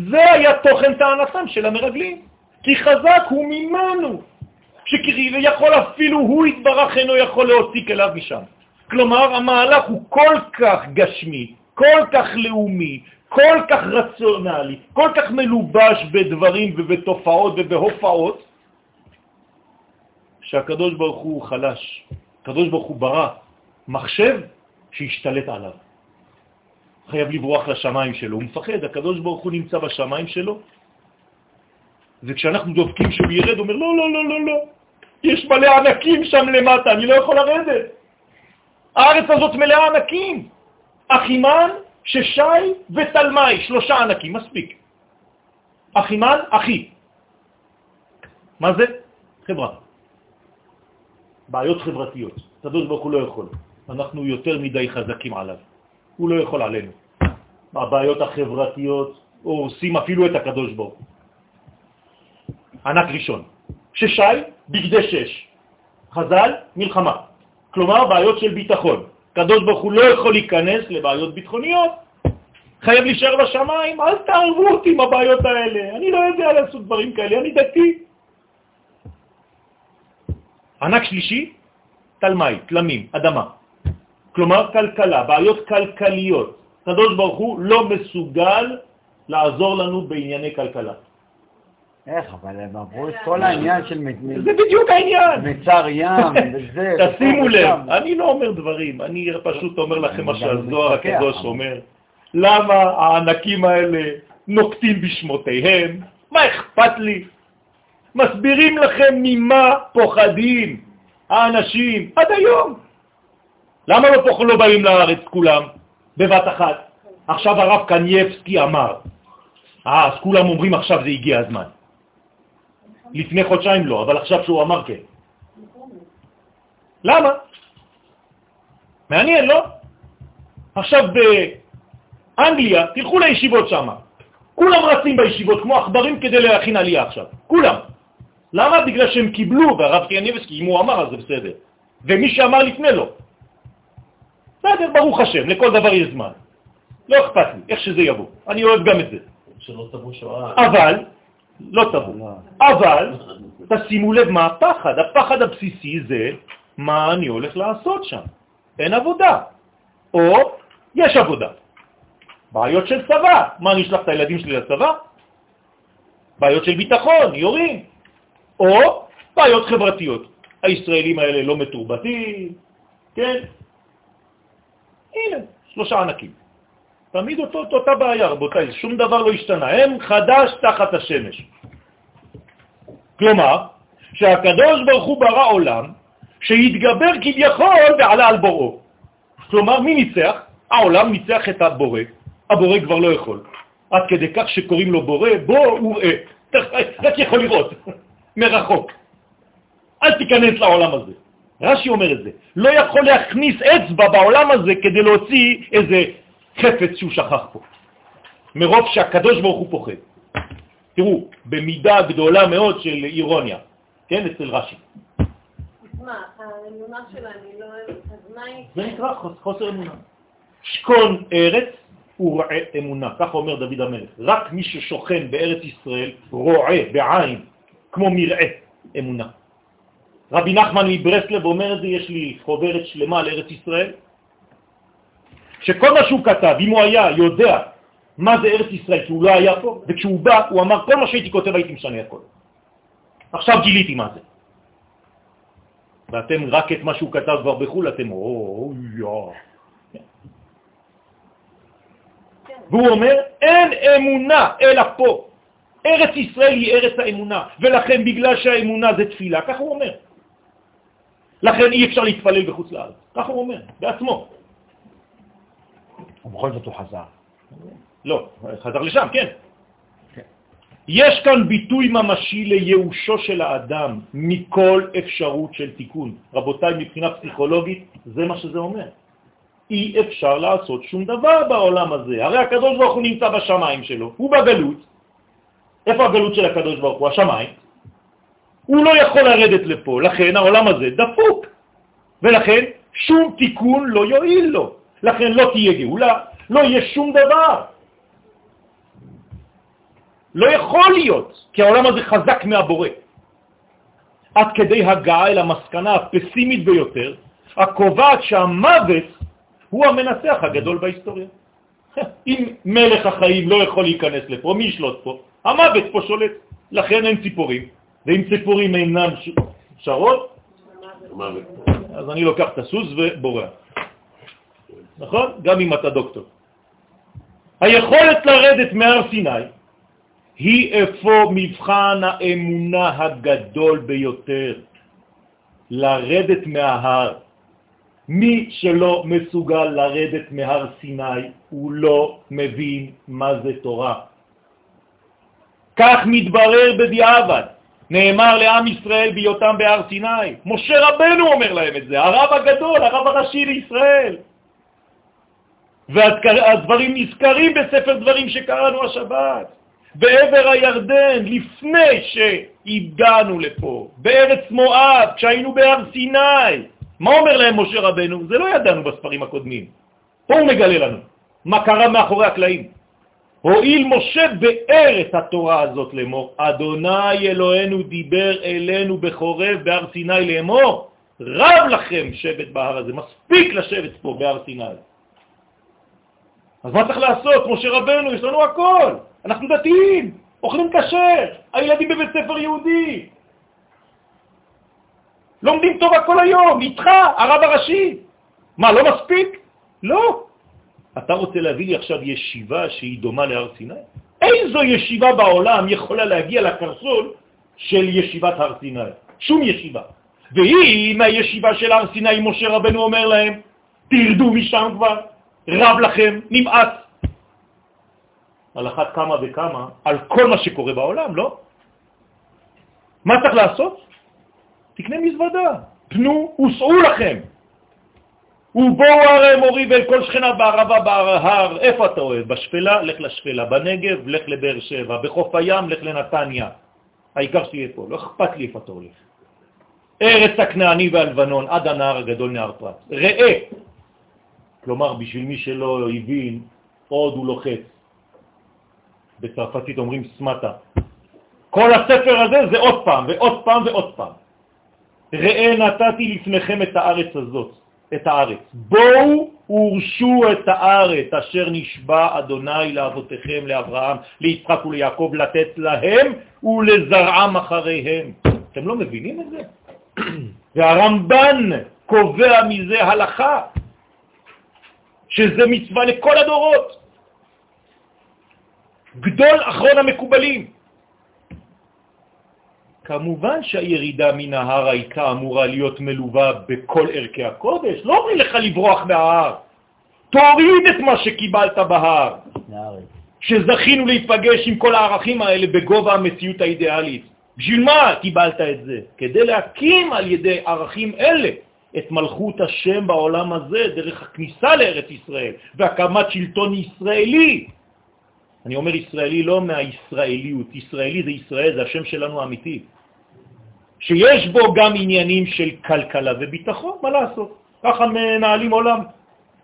זה היה תוכן טענתם של המרגלים. כי חזק הוא ממנו, שכביכול אפילו הוא יתברך אינו יכול להוציא כליו משם. כלומר, המהלך הוא כל כך גשמי, כל כך לאומי, כל כך רציונלי, כל כך מלובש בדברים ובתופעות ובהופעות, שהקדוש ברוך הוא חלש. הקדוש ברוך הוא ברא מחשב שישתלט עליו. חייב לברוח לשמיים שלו, הוא מפחד, הקדוש ברוך הוא נמצא בשמיים שלו, וכשאנחנו דופקים שהוא ירד, הוא אומר, לא, לא, לא, לא, לא, יש מלא ענקים שם למטה, אני לא יכול לרדת. הארץ הזאת מלאה ענקים. אחימן, ששי ותלמי, שלושה ענקים, מספיק. אחימן, אחי. מה זה? חברה. בעיות חברתיות. הקדוש ברוך הוא לא יכול. אנחנו יותר מדי חזקים עליו. הוא לא יכול עלינו. הבעיות החברתיות עושים אפילו את הקדוש ברוך. ענק ראשון. ששי, בגדי שש. חז"ל, מלחמה. כלומר, בעיות של ביטחון. קדוש ברוך הוא לא יכול להיכנס לבעיות ביטחוניות, חייב להישאר בשמיים, אל תערבו אותי עם הבעיות האלה, אני לא יודע לעשות דברים כאלה, אני דתי. ענק שלישי, תלמי, תלמים, אדמה. כלומר, כלכלה, בעיות כלכליות. קדוש ברוך הוא לא מסוגל לעזור לנו בענייני כלכלה. איך, אבל הם עברו את כל העניין של... זה בדיוק העניין. מצר ים וזה. תשימו לב, אני לא אומר דברים, אני פשוט אומר לכם מה שהזוהר הקדוש אומר. למה הענקים האלה נוקטים בשמותיהם? מה אכפת לי? מסבירים לכם ממה פוחדים האנשים עד היום. למה לא, פוח, לא באים לארץ כולם בבת אחת? עכשיו הרב קנייבסקי אמר. אה, אז כולם אומרים עכשיו זה הגיע הזמן. לפני חודשיים לא, אבל עכשיו שהוא אמר כן. למה? מעניין, לא? עכשיו באנגליה, תלכו לישיבות שם. כולם רצים בישיבות כמו עכברים כדי להכין עלייה עכשיו, כולם. למה? בגלל שהם קיבלו, והרב קיאניבסקי, אם הוא אמר אז זה בסדר. ומי שאמר לפני לא. בסדר, ברוך השם, לכל דבר יש זמן. לא אכפת לי, איך שזה יבוא. אני אוהב גם את זה. שלא תבוא שואה. אבל, לא תבוא, אבל תשימו לב מה הפחד. הפחד הבסיסי זה מה אני הולך לעשות שם. אין עבודה. או יש עבודה. בעיות של צבא. מה, אני אשלח את הילדים שלי לצבא? בעיות של ביטחון, יורים. או בעיות חברתיות. הישראלים האלה לא מתורבתים, כן? הנה, שלושה ענקים. תמיד אותו, אותה בעיה, רבותיי, שום דבר לא השתנה. הם חדש תחת השמש. כלומר, שהקדוש ברוך הוא ברא עולם שהתגבר כביכול ועלה על בוראו. כלומר, מי ניצח? העולם ניצח את הבורא. הבורא כבר לא יכול. עד כדי כך שקוראים לו בורא, בוא וראה. רק יכול לראות, מרחוק. אל תיכנס לעולם הזה. רש"י אומר את זה. לא יכול להכניס אצבע בעולם הזה כדי להוציא איזה חפץ שהוא שכח פה. מרוב שהקדוש ברוך הוא פוחד. תראו, במידה גדולה מאוד של אירוניה, כן, אצל רש"י. מה, האמונה שלה, אני לא אוהבת, אז מה היא... זה נקרא חוסר אמונה. שכון ארץ ורעה אמונה, כך אומר דוד המלך. רק מי ששוכן בארץ ישראל רועה בעין, כמו מרעה אמונה. רבי נחמן מברסלב אומר את זה, יש לי חוברת שלמה על ארץ ישראל, שכל מה שהוא כתב, אם הוא היה יודע מה זה ארץ ישראל, כי הוא לא היה פה, וכשהוא בא, הוא אמר, כל מה שהייתי כותב הייתי משנה הכל. עכשיו גיליתי מה זה. ואתם רק את מה שהוא כתב כבר בחו"ל, אתם, או, יואו. והוא אומר, אין אמונה אלא פה. ארץ ישראל היא ארץ האמונה, ולכן בגלל שהאמונה זה תפילה, ככה הוא אומר. לכן אי אפשר להתפלל בחוץ לארץ. ככה הוא אומר, בעצמו. ובכל זאת הוא חזר. לא, חזר לשם, כן. יש כאן ביטוי ממשי לייאושו של האדם מכל אפשרות של תיקון. רבותיי, מבחינה פסיכולוגית, זה מה שזה אומר. אי אפשר לעשות שום דבר בעולם הזה. הרי הקדוש ברוך הוא נמצא בשמיים שלו, הוא בגלות. איפה הגלות של הקדוש ברוך הוא? השמיים. הוא לא יכול לרדת לפה, לכן העולם הזה דפוק. ולכן שום תיקון לא יועיל לו. לכן לא תהיה גאולה, לא יהיה שום דבר. לא יכול להיות, כי העולם הזה חזק מהבורא. עד כדי הגעה אל המסקנה הפסימית ביותר, הקובעת שהמוות הוא המנצח הגדול בהיסטוריה. אם מלך החיים לא יכול להיכנס לפה, מי ישלוט פה? המוות פה שולט, לכן אין ציפורים, ואם ציפורים אינן שרות, אז אני לוקח את הסוס ובורח. נכון? גם אם אתה דוקטור. היכולת לרדת מהר סיני היא אפוא מבחן האמונה הגדול ביותר, לרדת מההר. מי שלא מסוגל לרדת מהר סיני, הוא לא מבין מה זה תורה. כך מתברר בדיעבד. נאמר לעם ישראל בהיותם בהר סיני. משה רבנו אומר להם את זה, הרב הגדול, הרב הראשי לישראל. והדברים נזכרים בספר דברים שקראנו השבת. בעבר הירדן, לפני שהגענו לפה, בארץ מואב, כשהיינו בהר סיני. מה אומר להם משה רבנו? זה לא ידענו בספרים הקודמים. פה הוא מגלה לנו מה קרה מאחורי הקלעים. הועיל משה באר את התורה הזאת לאמור, אדוני אלוהינו דיבר אלינו בחורב בהר סיני לאמור, רב לכם שבט בהר הזה, מספיק לשבת פה בהר סיני. אז מה צריך לעשות? משה רבנו, יש לנו הכל. אנחנו דתיים, אוכלים כשר, הילדים בבית ספר יהודי. לומדים תורה כל היום, איתך, הרב הראשי. מה, לא מספיק? לא. אתה רוצה להביא לי עכשיו ישיבה שהיא דומה להר סיני? איזו ישיבה בעולם יכולה להגיע לקרסול של ישיבת הר סיני? שום ישיבה. והיא, מהישיבה של הר סיני, משה רבנו אומר להם, תרדו משם כבר, רב לכם, נמאס. על אחת כמה וכמה, על כל מה שקורה בעולם, לא? מה צריך לעשות? תקנה מזוודה, תנו וסעו לכם. ובואו הרי מורי ואל כל שכנה בערבה בהר, איפה אתה אוהב? בשפלה, לך לשפלה, בנגב, לך לבאר שבע, בחוף הים, לך לנתניה. העיקר שתהיה פה, לא אכפת לי איפה אתה הולך. ארץ הכנעני והלבנון, עד הנהר הגדול נהר פרת. ראה, כלומר, בשביל מי שלא הבין, עוד הוא לוחץ. בצרפתית אומרים סמטה. כל הספר הזה זה עוד פעם, ועוד פעם ועוד פעם. ראה נתתי לפניכם את הארץ הזאת, את הארץ. בואו ורשו את הארץ אשר נשבע אדוני לאבותיכם, לאברהם, ליצחק וליעקב, לתת להם ולזרעם אחריהם. אתם לא מבינים את זה? והרמב"ן קובע מזה הלכה, שזה מצווה לכל הדורות. גדול אחרון המקובלים. כמובן שהירידה מן ההר הייתה אמורה להיות מלווה בכל ערכי הקודש. לא אומרים לך לברוח מההר, תוריד את מה שקיבלת בהר. שזכינו להתפגש עם כל הערכים האלה בגובה המציאות האידיאלית. בשביל מה קיבלת את זה? כדי להקים על ידי ערכים אלה את מלכות השם בעולם הזה דרך הכניסה לארץ ישראל והקמת שלטון ישראלי. אני אומר ישראלי לא מהישראליות, ישראלי זה ישראל, זה השם שלנו האמיתי. שיש בו גם עניינים של כלכלה וביטחון, מה לעשות? ככה מנהלים עולם.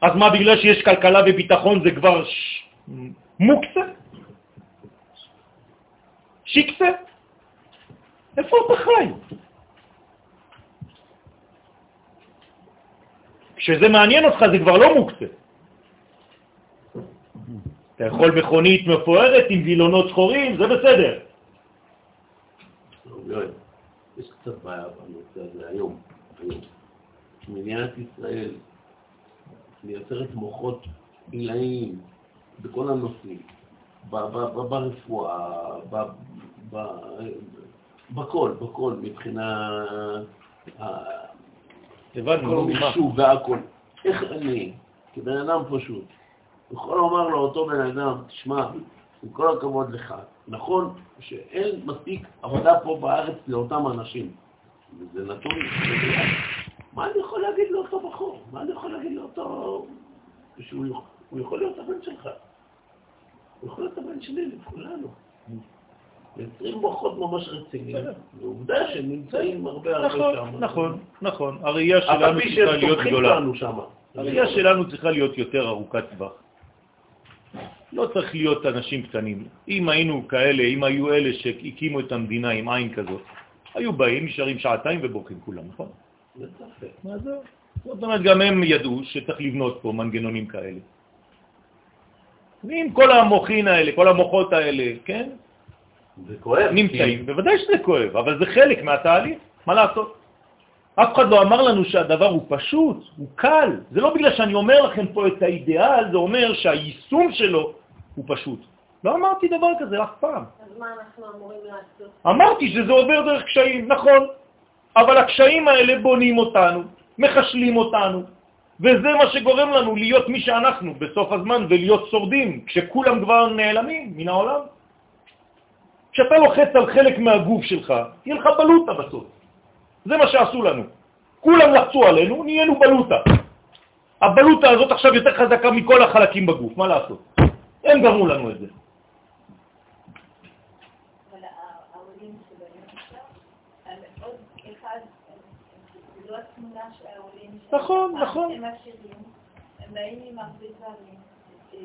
אז מה, בגלל שיש כלכלה וביטחון זה כבר ש... מוקצה? שיקסה? איפה אתה חי? כשזה מעניין אותך זה כבר לא מוקצה. אתה יכול מכונית מפוארת עם וילונות שחורים, זה בסדר. יש קצת בעיה בנושא הזה היום, היום. מדינת ישראל מייצרת מוחות עילאיים בכל הנושאים, ברפואה, בכל, בכל, מבחינה... הבנו, כל המחשוב והכל. איך אני, כבן אדם פשוט, יכול לומר לאותו בן אדם, תשמע, עם כל הכבוד לך, נכון שאין מספיק עבודה פה בארץ לאותם אנשים, וזה נתון, מה אני יכול להגיד לאותו בחור? מה אני יכול להגיד לאותו... שהוא יכול להיות הבן שלך. הוא יכול להיות הבן שלי, לכולנו. יוצרים מוחות ממש רציניים, ועובדה שהם נמצאים הרבה הרבה נכון, שם. נכון, נכון. הראייה שלנו צריכה להיות גדולה. הראייה שלנו צריכה להיות יותר ארוכת טווח. לא צריך להיות אנשים קטנים. אם היינו כאלה, אם היו אלה שהקימו את המדינה עם עין כזאת, היו באים, נשארים שעתיים ובורחים כולם, נכון? מה זה? זאת אומרת, גם הם ידעו שצריך לבנות פה מנגנונים כאלה. ועם כל המוחין האלה, כל המוחות האלה, כן? זה כואב. נמצאים, בוודאי שזה כואב, אבל זה חלק מהתהליך, מה לעשות? אף אחד לא אמר לנו שהדבר הוא פשוט, הוא קל. זה לא בגלל שאני אומר לכם פה את האידיאל, זה אומר שהיישום שלו הוא פשוט. לא אמרתי דבר כזה אף פעם. אז מה אנחנו אמורים לעשות? אמרתי שזה עובר דרך קשיים, נכון, אבל הקשיים האלה בונים אותנו, מחשלים אותנו, וזה מה שגורם לנו להיות מי שאנחנו בסוף הזמן ולהיות שורדים, כשכולם כבר נעלמים מן העולם. כשאתה לוחץ על חלק מהגוף שלך, תהיה לך בלוטה בסוף. זה מה שעשו לנו. כולם לחצו עלינו, נהיינו בלוטה. הבלוטה הזאת עכשיו יותר חזקה מכל החלקים בגוף, מה לעשות? הם גרמו לנו את זה. נכון, נכון. הם עשירים, הם באים עם הרבה דברים, אה,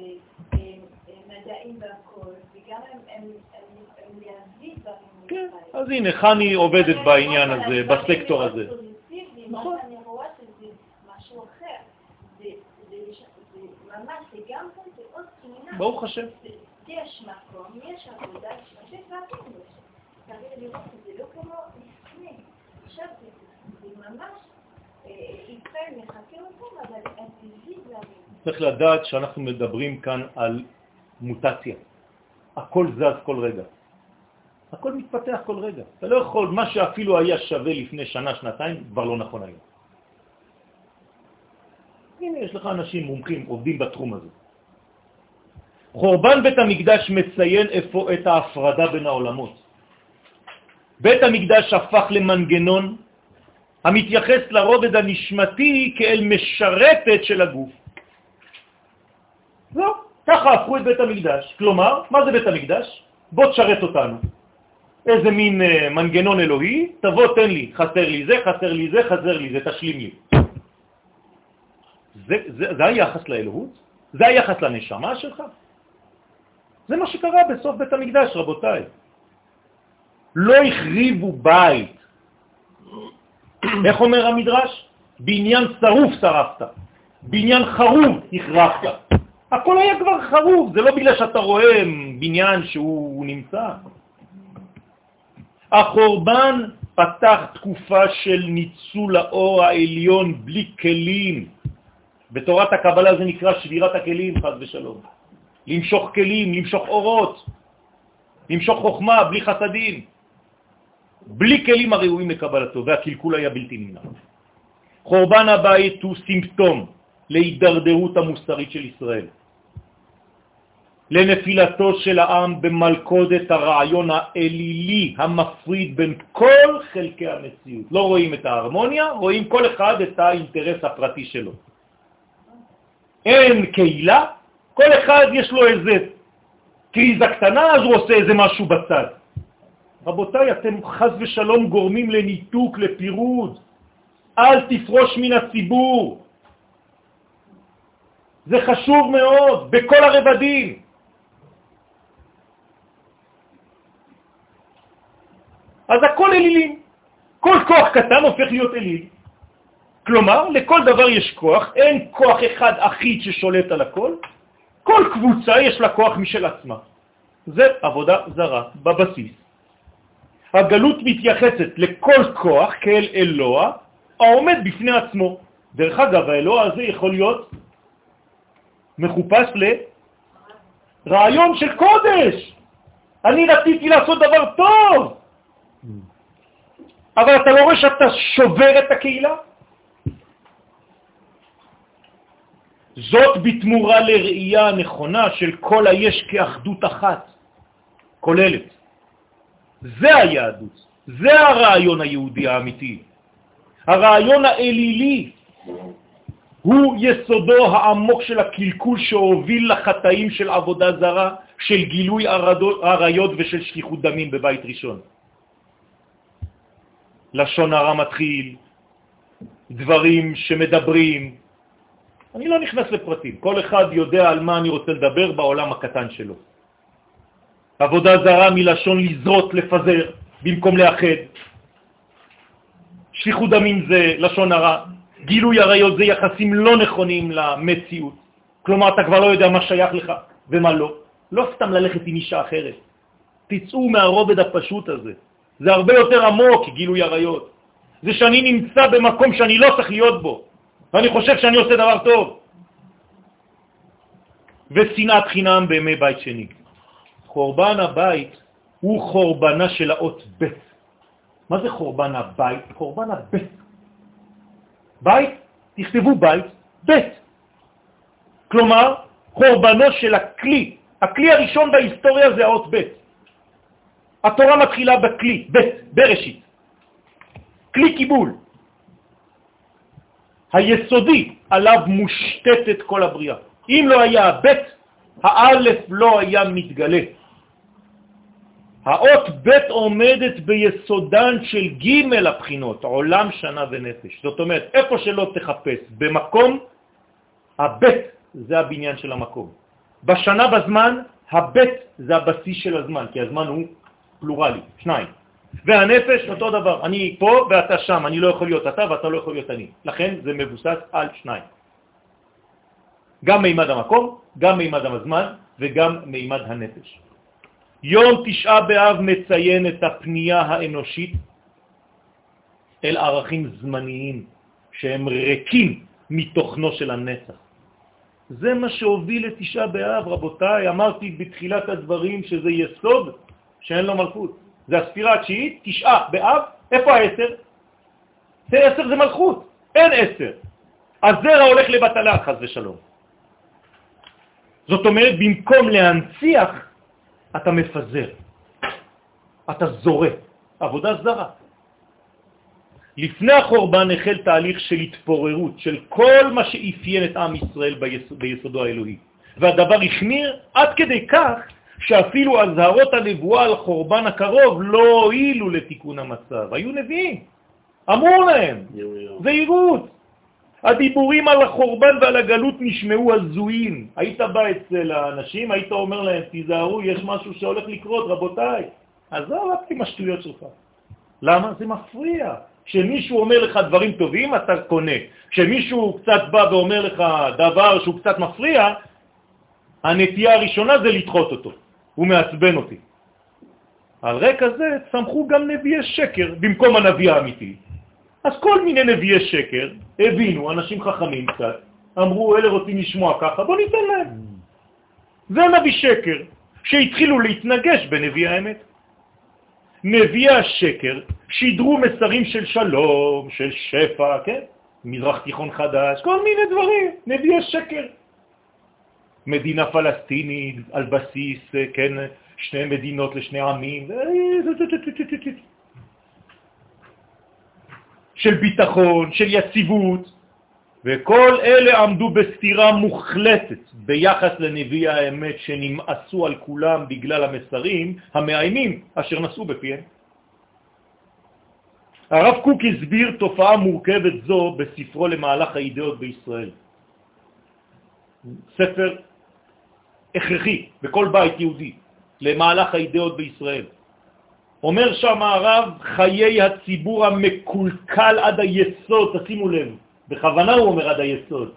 אה, מדעים והכול, וגם הם- דברים. כן. אז הנה, חני עובדת בעניין הזה, בסקטור הזה. נכון. מה שאני רואה שזה משהו אחר. זה ממש, זה גם כן, זה עוד תמונה. ברוך השם. יש מקום, יש עבודה, יש יש דברים בזה. צריך לראות את זה לא כמו לפני. עכשיו זה ממש, אה, מחכה אותם, אבל. צריך לדעת שאנחנו מדברים כאן על מוטציה. הכל זז כל רגע. הכל מתפתח כל רגע. אתה לא יכול, מה שאפילו היה שווה לפני שנה, שנתיים, כבר לא נכון היום. הנה, יש לך אנשים מומחים, עובדים בתחום הזה. חורבן בית המקדש מציין איפה את ההפרדה בין העולמות. בית המקדש הפך למנגנון המתייחס לרובד הנשמתי כאל משרתת של הגוף. לא, ככה הפכו את בית המקדש. כלומר, מה זה בית המקדש? בוא תשרת אותנו. איזה מין אה, מנגנון אלוהי, תבוא תן לי, חסר לי זה, חסר לי זה, חסר לי זה, תשלים לי. זה, זה, זה היחס לאלוהות? זה היחס לנשמה שלך? זה מה שקרה בסוף בית המקדש, רבותיי. לא החריבו בית. איך אומר המדרש? בעניין שרוף שרפת, בעניין חרוב החרבת. הכל היה כבר חרוב, זה לא בגלל שאתה רואה בניין שהוא נמצא. החורבן פתח תקופה של ניצול האור העליון בלי כלים. בתורת הקבלה זה נקרא שבירת הכלים, חז ושלום. למשוך כלים, למשוך אורות, למשוך חוכמה בלי חסדים, בלי כלים הראויים לקבלתו, והקלקול היה בלתי נמנע. חורבן הבית הוא סימפטום להידרדרות המוסרית של ישראל. לנפילתו של העם במלכודת הרעיון האלילי המפריד בין כל חלקי המציאות. לא רואים את ההרמוניה, רואים כל אחד את האינטרס הפרטי שלו. אין קהילה, כל אחד יש לו איזה קריזה קטנה, אז הוא עושה איזה משהו בצד. רבותיי, אתם חז ושלום גורמים לניתוק, לפירוד. אל תפרוש מן הציבור. זה חשוב מאוד, בכל הרבדים. אז הכל אלילים. כל כוח קטן הופך להיות אליל. כלומר, לכל דבר יש כוח, אין כוח אחד אחיד ששולט על הכל, כל קבוצה יש לה כוח משל עצמה. זה עבודה זרה בבסיס. הגלות מתייחסת לכל כוח כאל אלוה העומד בפני עצמו. דרך אגב, האלוה הזה יכול להיות מחופש לרעיון של קודש. אני רציתי לעשות דבר טוב, אבל אתה לא רואה שאתה שובר את הקהילה? זאת בתמורה לראייה הנכונה של כל היש כאחדות אחת, כוללת. זה היהדות, זה הרעיון היהודי האמיתי. הרעיון האלילי הוא יסודו העמוק של הקלקול שהוביל לחטאים של עבודה זרה, של גילוי עריות ושל שליחות דמים בבית ראשון. לשון הרע מתחיל, דברים שמדברים. אני לא נכנס לפרטים, כל אחד יודע על מה אני רוצה לדבר בעולם הקטן שלו. עבודה זרה מלשון לזרות, לפזר, במקום לאחד. שליחות דמים זה לשון הרע, גילוי עריות זה יחסים לא נכונים למציאות. כלומר, אתה כבר לא יודע מה שייך לך ומה לא. לא סתם ללכת עם אישה אחרת. תצאו מהרובד הפשוט הזה. זה הרבה יותר עמוק, גילוי עריות. זה שאני נמצא במקום שאני לא צריך להיות בו, ואני חושב שאני עושה דבר טוב. ושנאת חינם בימי בית שני. חורבן הבית הוא חורבנה של האות ב'. מה זה חורבן הבית? חורבן הבית. בית, תכתבו בית, בית. כלומר, חורבנו של הכלי. הכלי הראשון בהיסטוריה זה האות ב'. התורה מתחילה בכלי, ב', בראשית. כלי קיבול. היסודי עליו מושתתת כל הבריאה. אם לא היה ב', האלף לא היה מתגלה. האות ב' עומדת ביסודן של ג' הבחינות, עולם, שנה ונפש. זאת אומרת, איפה שלא תחפש, במקום, הב' זה הבניין של המקום. בשנה בזמן, הב' זה הבסיס של הזמן, כי הזמן הוא פלורלי, שניים. והנפש אותו דבר, אני פה ואתה שם, אני לא יכול להיות אתה ואתה לא יכול להיות אני. לכן זה מבוסס על שניים. גם מימד המקום, גם מימד הזמן וגם מימד הנפש. יום תשעה באב מציין את הפנייה האנושית אל ערכים זמניים שהם ריקים מתוכנו של הנצח. זה מה שהוביל לתשעה באב, רבותיי. אמרתי בתחילת הדברים שזה יסוד שאין לו מלכות. זה הספירה התשיעית, תשעה באב, איפה העשר? זה עשר זה מלכות, אין עשר. הזרע הולך לבטלה, חז ושלום. זאת אומרת, במקום להנציח, אתה מפזר, אתה זורה, עבודה זרה. לפני החורבן החל תהליך של התפוררות של כל מה שאפיין את עם ישראל ביסוד, ביסודו האלוהי. והדבר החמיר עד כדי כך שאפילו הזהרות הנבואה על חורבן הקרוב לא הועילו לתיקון המצב. היו נביאים, אמרו להם, זהירות. הדיבורים על החורבן ועל הגלות נשמעו הזויים. היית בא אצל האנשים, היית אומר להם, תיזהרו, יש משהו שהולך לקרות, רבותיי. עזוב רק עם השטויות שלך. למה? זה מפריע. כשמישהו אומר לך דברים טובים, אתה קונה. כשמישהו קצת בא ואומר לך דבר שהוא קצת מפריע, הנטייה הראשונה זה לדחות אותו. הוא מעצבן אותי. על רקע זה צמחו גם נביאי שקר במקום הנביא האמיתי. אז כל מיני נביאי שקר הבינו, אנשים חכמים קצת, אמרו, אלה רוצים לשמוע ככה, בוא ניתן להם. זה נביא שקר, שהתחילו להתנגש בנביא האמת. נביאי השקר שידרו מסרים של שלום, של שפע, כן? מזרח תיכון חדש, כל מיני דברים, נביאי שקר. מדינה פלסטינית על בסיס, כן, שני מדינות לשני עמים, של ביטחון, של יציבות, וכל אלה עמדו בסתירה מוחלטת ביחס לנביא האמת שנמאסו על כולם בגלל המסרים המאיימים אשר נשאו בפיהם. הרב קוק הסביר תופעה מורכבת זו בספרו למהלך האידאות בישראל. ספר הכרחי בכל בית יהודי למהלך האידאות בישראל. אומר שם הרב, חיי הציבור המקולקל עד היסוד, תשימו לב, בכוונה הוא אומר עד היסוד.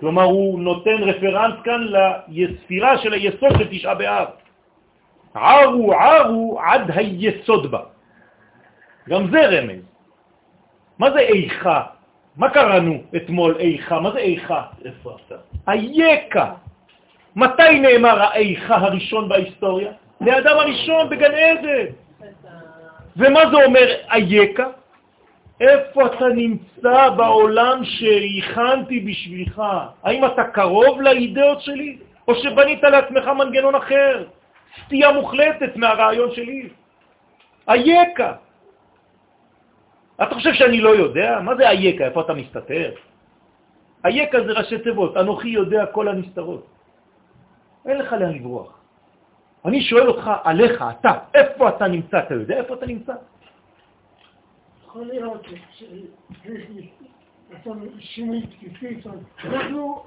כלומר, הוא נותן רפרנס כאן לספירה של היסוד של תשעה באב. ערו ערו עד היסוד בה. גם זה רמז. מה זה איכה? מה קראנו אתמול איכה? מה זה איכה? איפה אתה? אייכה. מתי נאמר האיכה הראשון בהיסטוריה? לאדם הראשון בגן עדן. ומה זה אומר אייכה? איפה אתה נמצא בעולם שהכנתי בשבילך? האם אתה קרוב לאידאות שלי? או שבנית לעצמך מנגנון אחר? סטייה מוחלטת מהרעיון שלי. אייכה. אתה חושב שאני לא יודע? מה זה אייכה? איפה אתה מסתתר? אייכה זה ראשי תיבות, אנוכי יודע כל הנסתרות. אין לך לאן לברוח. אני שואל אותך עליך, אתה, איפה אתה נמצא? אתה יודע איפה אתה נמצא? יכול להיות שינוי בסיסי, אנחנו,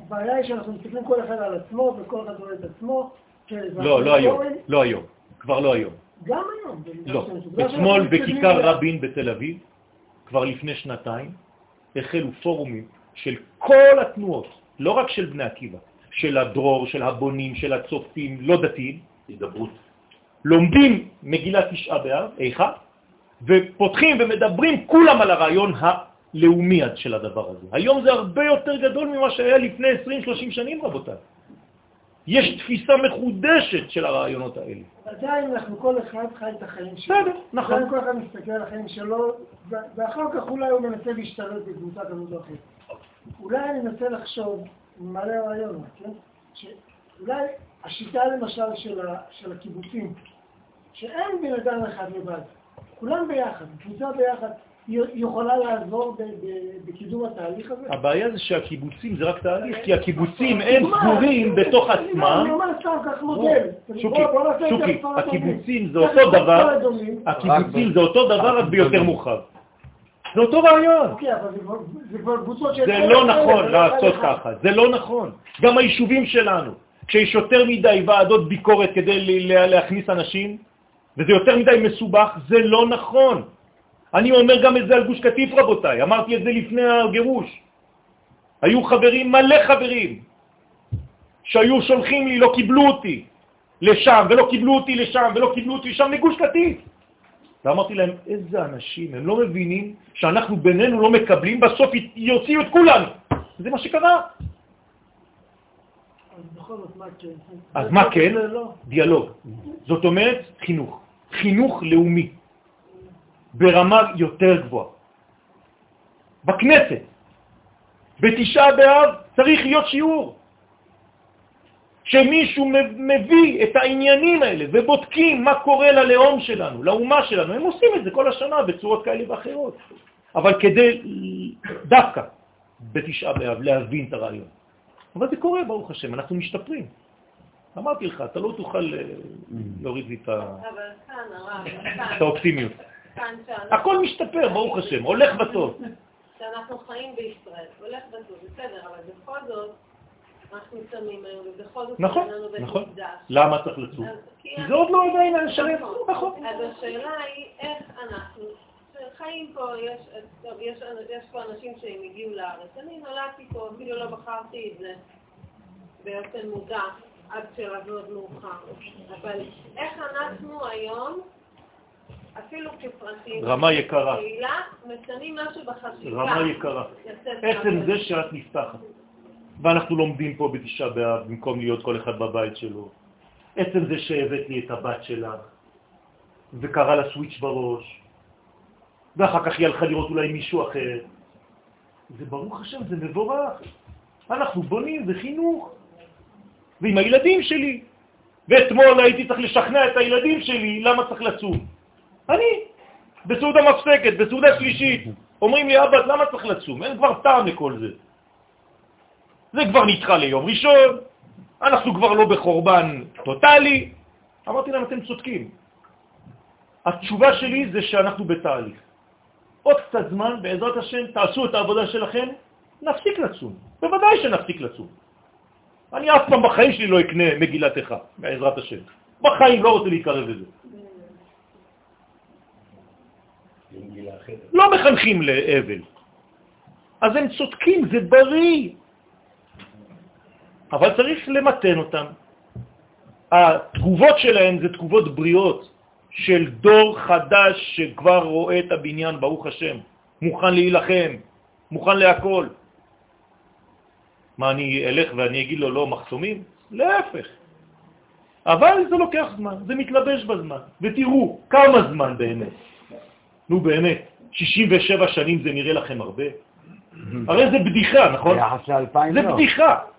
הבעיה היא שאנחנו מסתכלים כל אחד על עצמו וכל אחד רואה את עצמו. לא, לא היום, לא היום, כבר לא היום. גם היום. לא, אתמול בכיכר רבין בתל אביב, כבר לפני שנתיים, החלו פורומים של כל התנועות, לא רק של בני עקיבא, של הדרור, של הבונים, של הצופים, לא דתיים, הידברות. לומדים מגילת תשעה באב, איכה, ופותחים ומדברים כולם על הרעיון הלאומי של הדבר הזה. היום זה הרבה יותר גדול ממה שהיה לפני 20-30 שנים, רבותיי. יש תפיסה מחודשת של הרעיונות האלה. עדיין אנחנו כל אחד חי את החיים שלו. בסדר, נכון. כל אחד מסתכל על החיים שלו, ואחר כך אולי הוא מנסה להשתלט בקבוצה כזאת או אחרת. אולי אני מנסה לחשוב מלא רעיון, כן? שאולי השיטה למשל של, ה, של הקיבוצים, שאין בן אדם אחד לבד, כולם ביחד, קבוצה ביחד, היא יכולה לעזור בקידום התהליך הזה? הבעיה זה שהקיבוצים זה רק תהליך, כי הקיבוצים הם סגורים בתוך עצמם. אני אומר סתם, כך מודל. שוקי, שוקי, הקיבוצים זה אותו דבר, הקיבוצים זה אותו דבר רק ביותר מורחב. זה אותו רעיון. אוקיי, אבל זה כבר קבוצות זה לא נכון לעשות ככה, זה לא נכון. גם היישובים שלנו, כשיש יותר מדי ועדות ביקורת כדי להכניס אנשים, וזה יותר מדי מסובך, זה לא נכון. אני אומר גם את זה על גוש קטיף, רבותיי, אמרתי את זה לפני הגירוש. היו חברים, מלא חברים, שהיו שולחים לי, לא קיבלו אותי לשם, ולא קיבלו אותי לשם, ולא קיבלו אותי לשם, לגוש קטיף. ואמרתי להם, איזה אנשים, הם לא מבינים שאנחנו בינינו לא מקבלים, בסוף יוציאו את כולנו. זה מה שקרה. אז מה כן? לא. דיאלוג. זאת אומרת, חינוך. חינוך לאומי. ברמה יותר גבוהה. בכנסת, בתשעה באב, צריך להיות שיעור. שמישהו מביא את העניינים האלה ובודקים מה קורה ללאום שלנו, לאומה שלנו. הם עושים את זה כל השנה בצורות כאלה ואחרות. אבל כדי דווקא בתשעה באב להבין את הרעיון. אבל זה קורה, ברוך השם, אנחנו משתפרים. אמרתי לך, אתה לא תוכל אה, להוריד לי את ה- את האופטימיות. הכל משתפר, ברוך השם, הולך בטוב. שאנחנו חיים בישראל, הולך בטוב, בסדר, אבל בכל זאת, אנחנו צמים היום, ובכל זאת נכון, נכון. למה צריך לצום? כי זה עוד לא לשלם. נכון. נכון. אז השאלה היא איך אנחנו חיים פה, יש, טוב, יש, יש פה אנשים שהם הגיעו לארץ. אני נולדתי פה, אפילו לא בחרתי את זה באופן מודע עד שלב מאוד מאוחר. אבל איך אנחנו היום, אפילו כפרטים, רמה יקרה. קהילה, משנים משהו בחשיבה. רמה יקרה. עצם. זה שאת נפתחת. ואנחנו לומדים פה בתשעה באב במקום להיות כל אחד בבית שלו. עצם זה שהבאת לי את הבת שלך, וקרה לה סוויץ' בראש, ואחר כך היא הלכה לראות אולי מישהו אחר. זה ברוך השם, זה מבורך. אנחנו בונים, זה חינוך. ועם הילדים שלי. ואתמול הייתי צריך לשכנע את הילדים שלי למה צריך לצום. אני, בסעודה מפסקת, בסעודה שלישית. אומרים לי, אבא, למה צריך לצום? אין כבר טעם לכל זה. זה כבר נדחה ליום ראשון, אנחנו כבר לא בחורבן טוטלי. אמרתי להם, אתם צודקים. התשובה שלי זה שאנחנו בתהליך. עוד קצת זמן, בעזרת השם, תעשו את העבודה שלכם, נפסיק לצום. בוודאי שנפסיק לצום. אני אף פעם בחיים שלי לא אקנה מגילת איכה, בעזרת השם. בחיים לא רוצה להתקרב לזה. לא מחנכים לאבל. אז הם צודקים, זה בריא. אבל צריך למתן אותם. התגובות שלהם זה תגובות בריאות של דור חדש שכבר רואה את הבניין, ברוך השם, מוכן להילחם, מוכן להכל. מה, אני אלך ואני אגיד לו לא מחסומים? להפך. אבל זה לוקח זמן, זה מתלבש בזמן. ותראו, כמה זמן באמת. נו באמת, 67 שנים זה נראה לכם הרבה? הרי זה בדיחה, נכון? ביחס לאלפיים זה לא. בדיחה.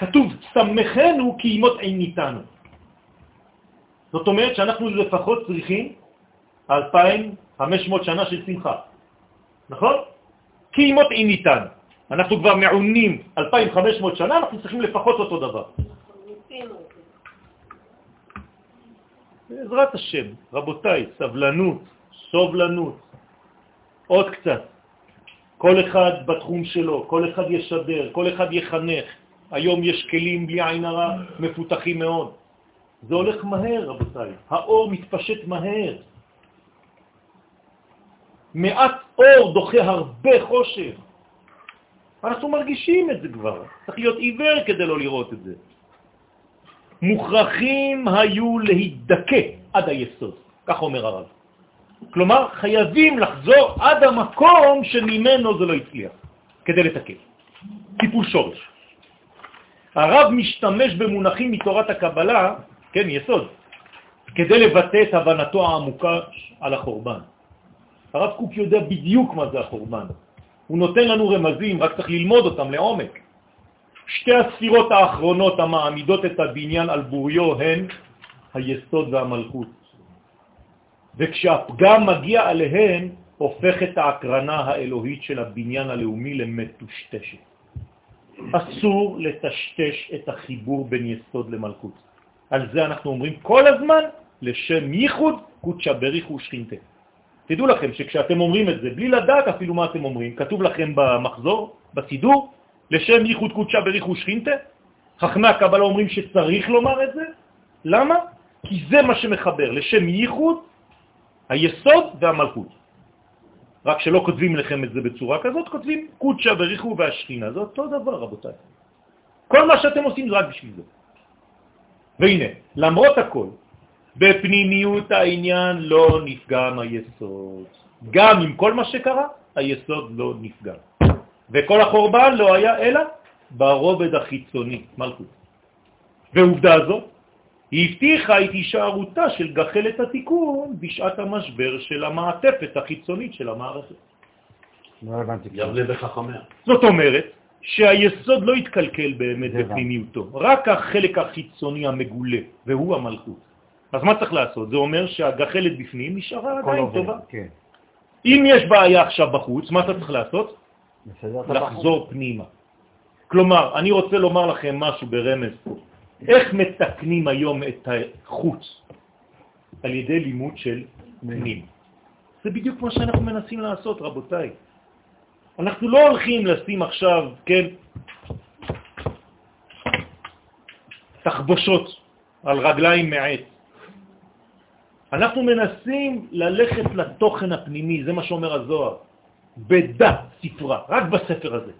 כתוב, שמחנו כי ימות עיניתנו. זאת אומרת שאנחנו לפחות צריכים 2,500 שנה של שמחה. נכון? כי ימות עיניתנו. אנחנו כבר מעונים 2,500 שנה, אנחנו צריכים לפחות אותו דבר. בעזרת השם, רבותיי, סבלנות, סובלנות, עוד קצת. כל אחד בתחום שלו, כל אחד ישדר, כל אחד יחנך. היום יש כלים בלי עין הרע מפותחים מאוד. זה הולך מהר, רבותיי. האור מתפשט מהר. מעט אור דוחה הרבה חושך. אנחנו מרגישים את זה כבר. צריך להיות עיוור כדי לא לראות את זה. מוכרחים היו להידכא עד היסוד, כך אומר הרב. כלומר, חייבים לחזור עד המקום שממנו זה לא הצליח, כדי לתקן. טיפול שורש. הרב משתמש במונחים מתורת הקבלה, כן, יסוד, כדי לבטא את הבנתו העמוקה על החורבן. הרב קוק יודע בדיוק מה זה החורבן. הוא נותן לנו רמזים, רק צריך ללמוד אותם לעומק. שתי הספירות האחרונות המעמידות את הבניין על בוריו הן היסוד והמלכות. וכשהפגם מגיע עליהן, הופך את ההקרנה האלוהית של הבניין הלאומי למטושטשת. אסור לטשטש את החיבור בין יסוד למלכות. על זה אנחנו אומרים כל הזמן, לשם ייחוד קודשא בריחו ושכינתה. תדעו לכם שכשאתם אומרים את זה, בלי לדעת אפילו מה אתם אומרים, כתוב לכם במחזור, בסידור, לשם ייחוד קודשא בריחו ושכינתה, חכמי הקבלה אומרים שצריך לומר את זה. למה? כי זה מה שמחבר, לשם ייחוד, היסוד והמלכות. רק שלא כותבים לכם את זה בצורה כזאת, כותבים קודשא בריחו והשכינה. זה אותו דבר, רבותיי. כל מה שאתם עושים זה רק בשביל זה. והנה, למרות הכל, בפנימיות העניין לא נפגם היסוד. גם עם כל מה שקרה, היסוד לא נפגם. וכל החורבן לא היה אלא ברובד החיצוני, מלכות. ועובדה זו, היא הבטיחה את הישארותה של גחלת התיקון בשעת המשבר של המעטפת החיצונית של המערכת. לא הבנתי. כלום. יבנה בחכמיה. זאת אומרת שהיסוד לא יתקלקל באמת. בפנימיותו, רק החלק החיצוני המגולה, והוא המלכות. אז מה צריך לעשות? זה אומר שהגחלת בפנים נשארה עדיין עובד, טובה. כן. אם יש בעיה עכשיו בחוץ, מה אתה צריך לעשות? לחזור פנימה. כלומר, אני רוצה לומר לכם משהו ברמז. איך מתקנים היום את החוץ? על ידי לימוד של פנים. זה בדיוק מה שאנחנו מנסים לעשות, רבותיי. אנחנו לא הולכים לשים עכשיו, כן, תחבושות על רגליים מעץ. אנחנו מנסים ללכת לתוכן הפנימי, זה מה שאומר הזוהר. בדה ספרה, רק בספר הזה.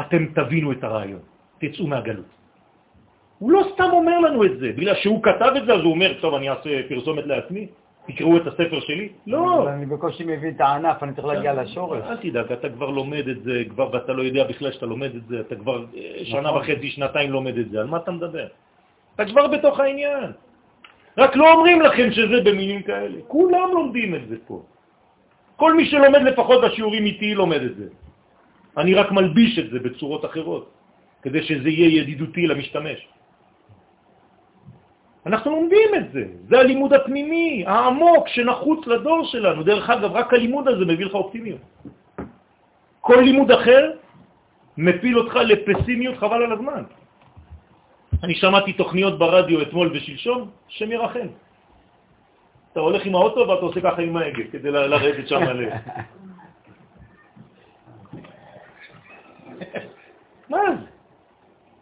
אתם תבינו את הרעיון, תצאו מהגלות. הוא לא סתם אומר לנו את זה, בגלל שהוא כתב את זה, אז הוא אומר, טוב, אני אעשה פרסומת לעצמי, תקראו את הספר שלי. לא. אני בקושי מבין את הענף, אני צריך להגיע לשורש. אל תדאג, אתה כבר לומד את זה, כבר, ואתה לא יודע בכלל שאתה לומד את זה, אתה כבר אה, שנה נכון. וחצי, שנתיים לומד את זה, על מה אתה מדבר? אתה כבר בתוך העניין. רק לא אומרים לכם שזה במילים כאלה. כולם לומדים את זה פה. כל מי שלומד לפחות בשיעורים איתי לומד את זה. אני רק מלביש את זה בצורות אחרות, כדי שזה יהיה ידידותי למשתמש. אנחנו לומדים את זה, זה הלימוד הפנימי, העמוק, שנחוץ לדור שלנו. דרך אגב, רק הלימוד הזה מביא לך אופטימיות. כל לימוד אחר מפיל אותך לפסימיות חבל על הזמן. אני שמעתי תוכניות ברדיו אתמול ושלשום, שם ירחם. אתה הולך עם האוטו ואתה עושה ככה עם ההגה, כדי לרדת שם ל... מה זה? לא, זה כבר צריך...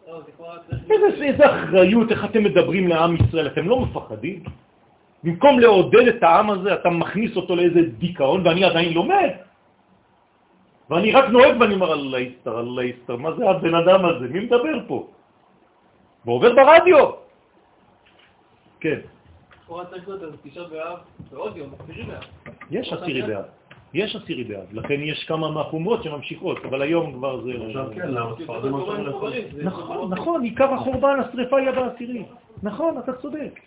איזה, אחריות, איך אתם מדברים לעם ישראל, אתם לא מפחדים? במקום לעודד את העם הזה, אתה מכניס אותו לאיזה דיכאון, ואני עדיין לומד. ואני רק נוהג ואני אומר, אללה יסתר, אללה יסתר, מה זה הבן אדם הזה? מי מדבר פה? ועובר ברדיו. כן. יש עשירי באב. יש עשירי באב, לכן יש כמה מהחומרות שממשיכות, אבל היום כבר זה... כן, נכון, נכון, עיקר החורבן, השריפה היא בעשירי. נכון, אתה צודק.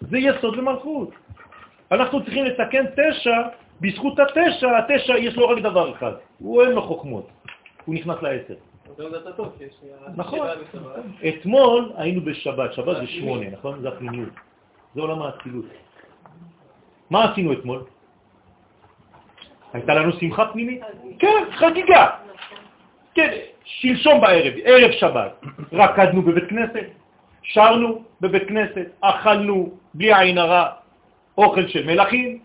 זה יסוד למלכות. אנחנו צריכים לתקן תשע, בזכות התשע, התשע יש לו רק דבר אחד, הוא אין לו חוכמות, הוא נכנס לעשר. נכון. אתמול היינו בשבת, שבת זה שמונה, נכון? זה הפנימיות. זה עולם האצילות. מה עשינו אתמול? הייתה לנו שמחה פנימית? כן, חגיגה. כן, שלשום בערב, ערב שבת, רקדנו בבית כנסת, שרנו בבית כנסת, אכלנו בלי עין הרע אוכל של מלכים,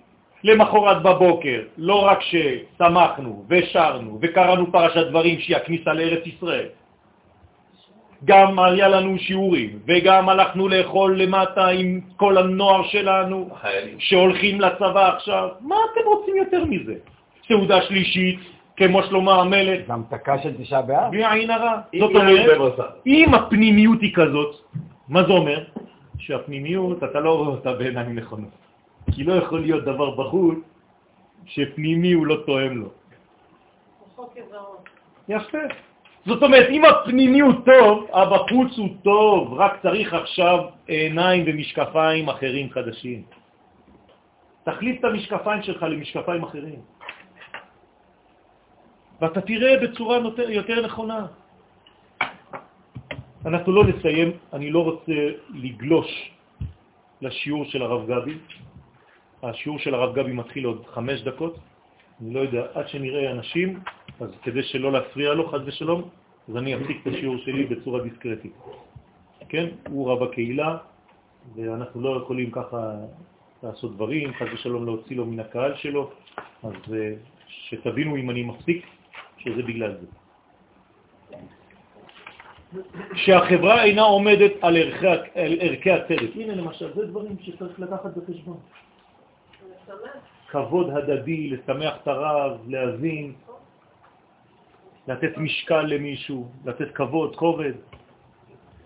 למחרת בבוקר, לא רק ששמחנו ושרנו וקראנו פרשת דברים שהיא הכניסה לארץ ישראל, גם היה לנו שיעורים, וגם הלכנו לאכול למטה עם כל הנוער שלנו. שהולכים לצבא עכשיו. מה אתם רוצים יותר מזה? סעודה שלישית, כמו שלמה המלך, גם תקה של תשעה באב? בלי עין הרע. אם זאת אומרת. אם הפנימיות היא כזאת, מה זה אומר? שהפנימיות, אתה לא רואה אותה בעיניים נכונות. כי לא יכול להיות דבר בחוץ שפנימי הוא לא תואם לו. יפה. זאת אומרת, אם הפנימי הוא טוב, הבחוץ הוא טוב, רק צריך עכשיו עיניים ומשקפיים אחרים חדשים. תחליף את המשקפיים שלך למשקפיים אחרים. ואתה תראה בצורה יותר, נכונה. אנחנו לא נסיים, אני לא רוצה לגלוש לשיעור של הרב גבי. השיעור של הרב גבי מתחיל עוד חמש דקות. אני לא יודע, עד שנראה אנשים, אז כדי שלא להפריע לו, חד ושלום, אז אני אפסיק את השיעור שלי בצורה דיסקרטית. כן? הוא רב הקהילה, ואנחנו לא יכולים ככה לעשות דברים, חד ושלום להוציא לו מן הקהל שלו, אז אה, שתבינו אם אני מפסיק, שזה בגלל זה. שהחברה אינה עומדת על ערכי, על ערכי הצדק. הנה למשל, זה דברים שצריך לקחת בחשבון. כבוד הדדי, לשמח את הרב, להזין, לתת משקל למישהו, לתת כבוד, כובד.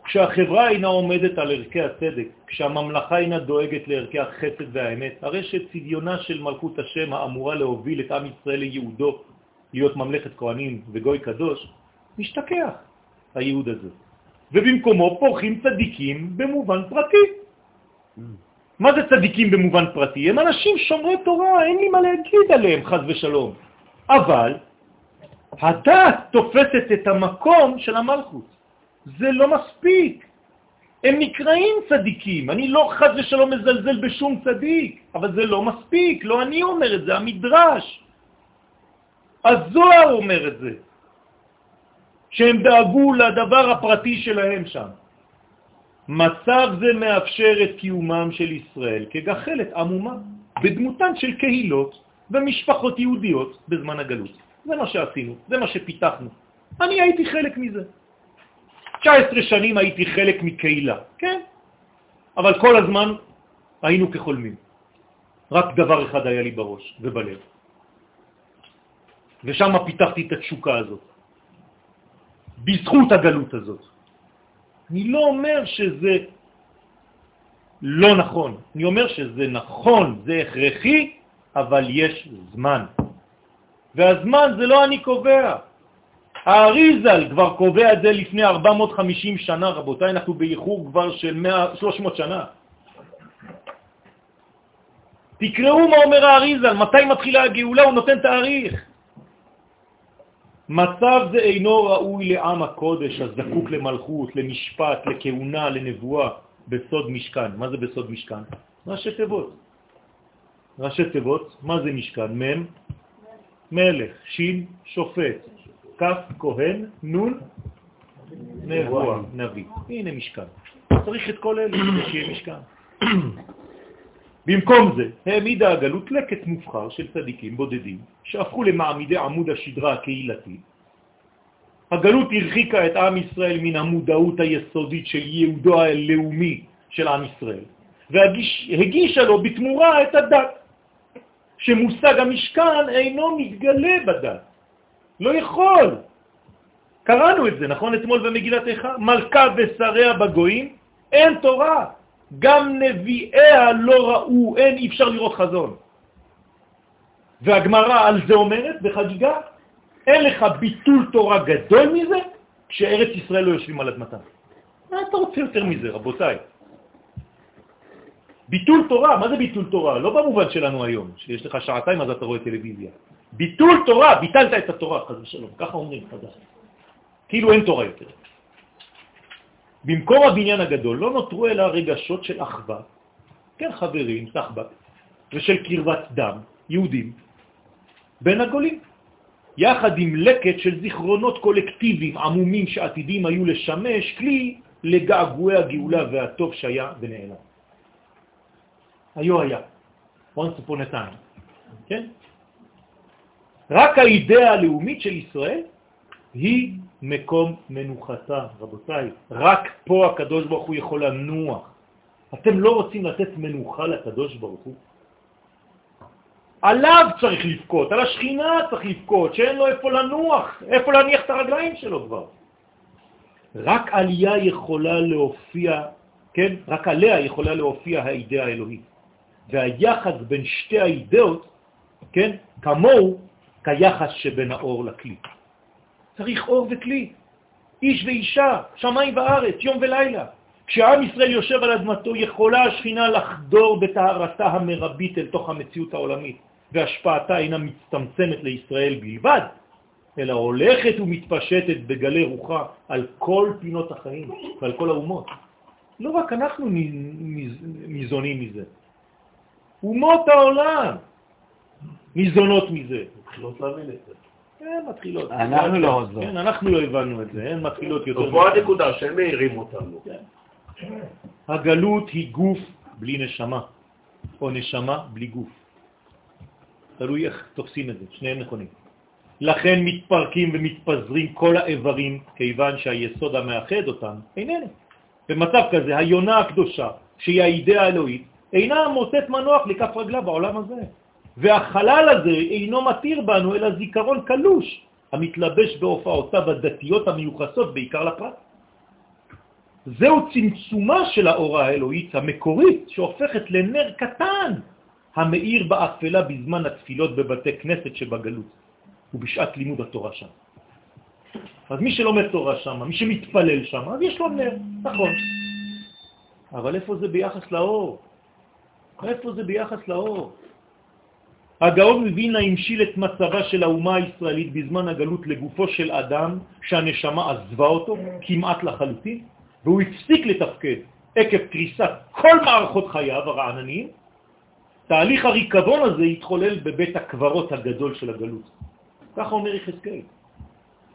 כשהחברה אינה עומדת על ערכי הצדק, כשהממלכה אינה דואגת לערכי החסד והאמת, הרי שצביונה של מלכות השם האמורה להוביל את עם ישראל ליהודו, להיות ממלכת כהנים וגוי קדוש, משתכח הייעוד הזה. ובמקומו פורחים צדיקים במובן פרטי. מה זה צדיקים במובן פרטי? הם אנשים שומרי תורה, אין לי מה להגיד עליהם, חז ושלום. אבל הדת תופסת את המקום של המלכות. זה לא מספיק. הם נקראים צדיקים, אני לא חד ושלום מזלזל בשום צדיק, אבל זה לא מספיק, לא אני אומר את זה, המדרש. הזוהר אומר את זה, שהם דאגו לדבר הפרטי שלהם שם. מצב זה מאפשר את קיומם של ישראל כגחלת עמומה, בדמותן של קהילות ומשפחות יהודיות בזמן הגלות. זה מה שעשינו, זה מה שפיתחנו. אני הייתי חלק מזה. 19 שנים הייתי חלק מקהילה, כן, אבל כל הזמן היינו כחולמים. רק דבר אחד היה לי בראש ובלב. ושם פיתחתי את התשוקה הזאת, בזכות הגלות הזאת. אני לא אומר שזה לא נכון, אני אומר שזה נכון, זה הכרחי, אבל יש זמן. והזמן זה לא אני קובע. האריזל כבר קובע את זה לפני 450 שנה, רבותיי, אנחנו באיחור כבר של 100, 300 שנה. תקראו מה אומר האריזל, מתי מתחילה הגאולה, הוא נותן תאריך. מצב זה אינו ראוי לעם הקודש הזקוק למלכות, למשפט, לכהונה, לנבואה, בסוד משכן. מה זה בסוד משכן? ראשי תיבות. ראשי תיבות, מה זה משכן? מ' מלך, שין שופט, כף כהן, נון נבואה, נביא. הנה משכן. צריך את כל אלה כדי שיהיה משכן. במקום זה העמידה הגלות לקט מובחר של צדיקים בודדים שהפכו למעמידי עמוד השדרה הקהילתי. הגלות הרחיקה את עם ישראל מן המודעות היסודית של יהודו הלאומי של עם ישראל והגישה לו בתמורה את הדת, שמושג המשכן אינו מתגלה בדת. לא יכול. קראנו את זה, נכון? אתמול במגילת איכה. מלכה ושריה בגויים, אין תורה. גם נביאיה לא ראו, אין, אי אפשר לראות חזון. והגמרא על זה אומרת בחגיגה, אין לך ביטול תורה גדול מזה, כשארץ ישראל לא יושבים על אדמתם. מה אתה רוצה יותר מזה, רבותיי? ביטול תורה, מה זה ביטול תורה? לא במובן שלנו היום, שיש לך שעתיים אז אתה רואה טלוויזיה. ביטול תורה, ביטלת את התורה, חז ושלום, ככה אומרים חדש. כאילו אין תורה יותר. במקום הבניין הגדול לא נותרו אלא רגשות של אחווה, כן חברים, סחבק, ושל קרבת דם, יהודים, בין הגולים, יחד עם לקט של זיכרונות קולקטיביים עמומים שעתידים היו לשמש כלי לגעגועי הגאולה והטוב שהיה ונעלם. היו היה, once upon a time, כן? רק האידאה הלאומית של ישראל היא מקום מנוחתה, רבותיי. רק פה הקדוש ברוך הוא יכול לנוח. אתם לא רוצים לתת מנוחה לקדוש ברוך הוא? עליו צריך לבכות, על השכינה צריך לבכות, שאין לו איפה לנוח, איפה להניח את הרגליים שלו כבר. רק עלייה יכולה להופיע, כן? רק עליה יכולה להופיע האידאה האלוהית. והיחס בין שתי האידאות, כן? כמוהו כיחס שבין האור לכלי. צריך אור וכלי, איש ואישה, שמיים וארץ, יום ולילה. כשעם ישראל יושב על אדמתו, יכולה השכינה לחדור בטהרתה המרבית אל תוך המציאות העולמית, והשפעתה אינה מצטמצמת לישראל בלבד, אלא הולכת ומתפשטת בגלי רוחה על כל פינות החיים ועל כל האומות. לא רק אנחנו ניזונים מזה, אומות העולם ניזונות מזה. מתחילות להבין את זה. הן מתחילות. אנחנו לא עוד לא. כן, אנחנו לא הבנו את זה, הן מתחילות יותר. פה הנקודה שהם מעירים אותנו. כן. הגלות היא גוף בלי נשמה, או נשמה בלי גוף. תלוי איך תופסים את זה, שניהם נכונים. לכן מתפרקים ומתפזרים כל האיברים, כיוון שהיסוד המאחד אותם איננו. במצב כזה, היונה הקדושה, שהיא האידאה האלוהית, אינה מוצאת מנוח לכף רגלה בעולם הזה. והחלל הזה אינו מתיר בנו אלא זיכרון קלוש, המתלבש בהופעותיו הדתיות המיוחסות בעיקר לפרט. זהו צמצומה של האורה האלוהית המקורית שהופכת לנר קטן המאיר באפלה בזמן התפילות בבתי כנסת שבגלות ובשעת לימוד התורה שם. אז מי שלומד תורה שם, מי שמתפלל שם, אז יש לו נר, נכון. אבל איפה זה ביחס לאור? איפה זה ביחס לאור? הגאון מווילנה המשיל את מצבה של האומה הישראלית בזמן הגלות לגופו של אדם שהנשמה עזבה אותו כמעט לחלוטין, והוא הפסיק לתפקד עקב קריסת כל מערכות חייו הרעננים, תהליך הריקבון הזה התחולל בבית הקברות הגדול של הגלות. ככה אומר יחזקאל.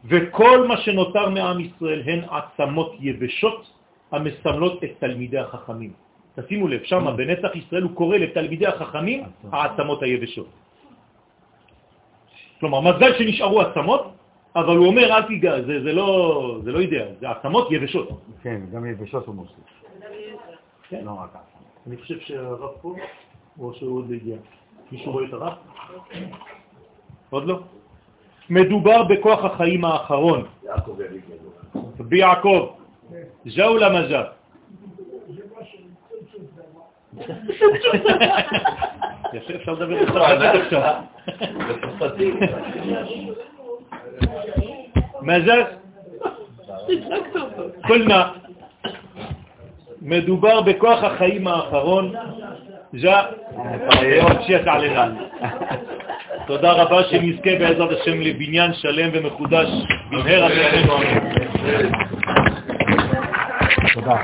וכל מה שנותר מעם ישראל הן עצמות יבשות המסמלות את תלמידי החכמים. תשימו לב, שם בנצח ישראל הוא קורא לתלמידי החכמים העצמות היבשות. כלומר, מזל שנשארו עצמות, אבל הוא אומר, אל תיגע, זה, זה, לא, זה לא אידאה, זה עצמות יבשות. כן, גם יבשות הוא מוסיף. כן. לא רק עצמות. אני חושב שהרב פה, או שהוא עוד הגיע. מישהו רואה את הרב? עוד לא? מדובר בכוח החיים האחרון. ביעקב, ז'או למז'ה. יפה, אפשר לדבר בצרפתית עכשיו. בצרפתית. מז'ה? קולנה. מדובר בכוח החיים האחרון. תודה רבה שנזכה בעזרת השם לבניין שלם ומחודש במהרה. תודה.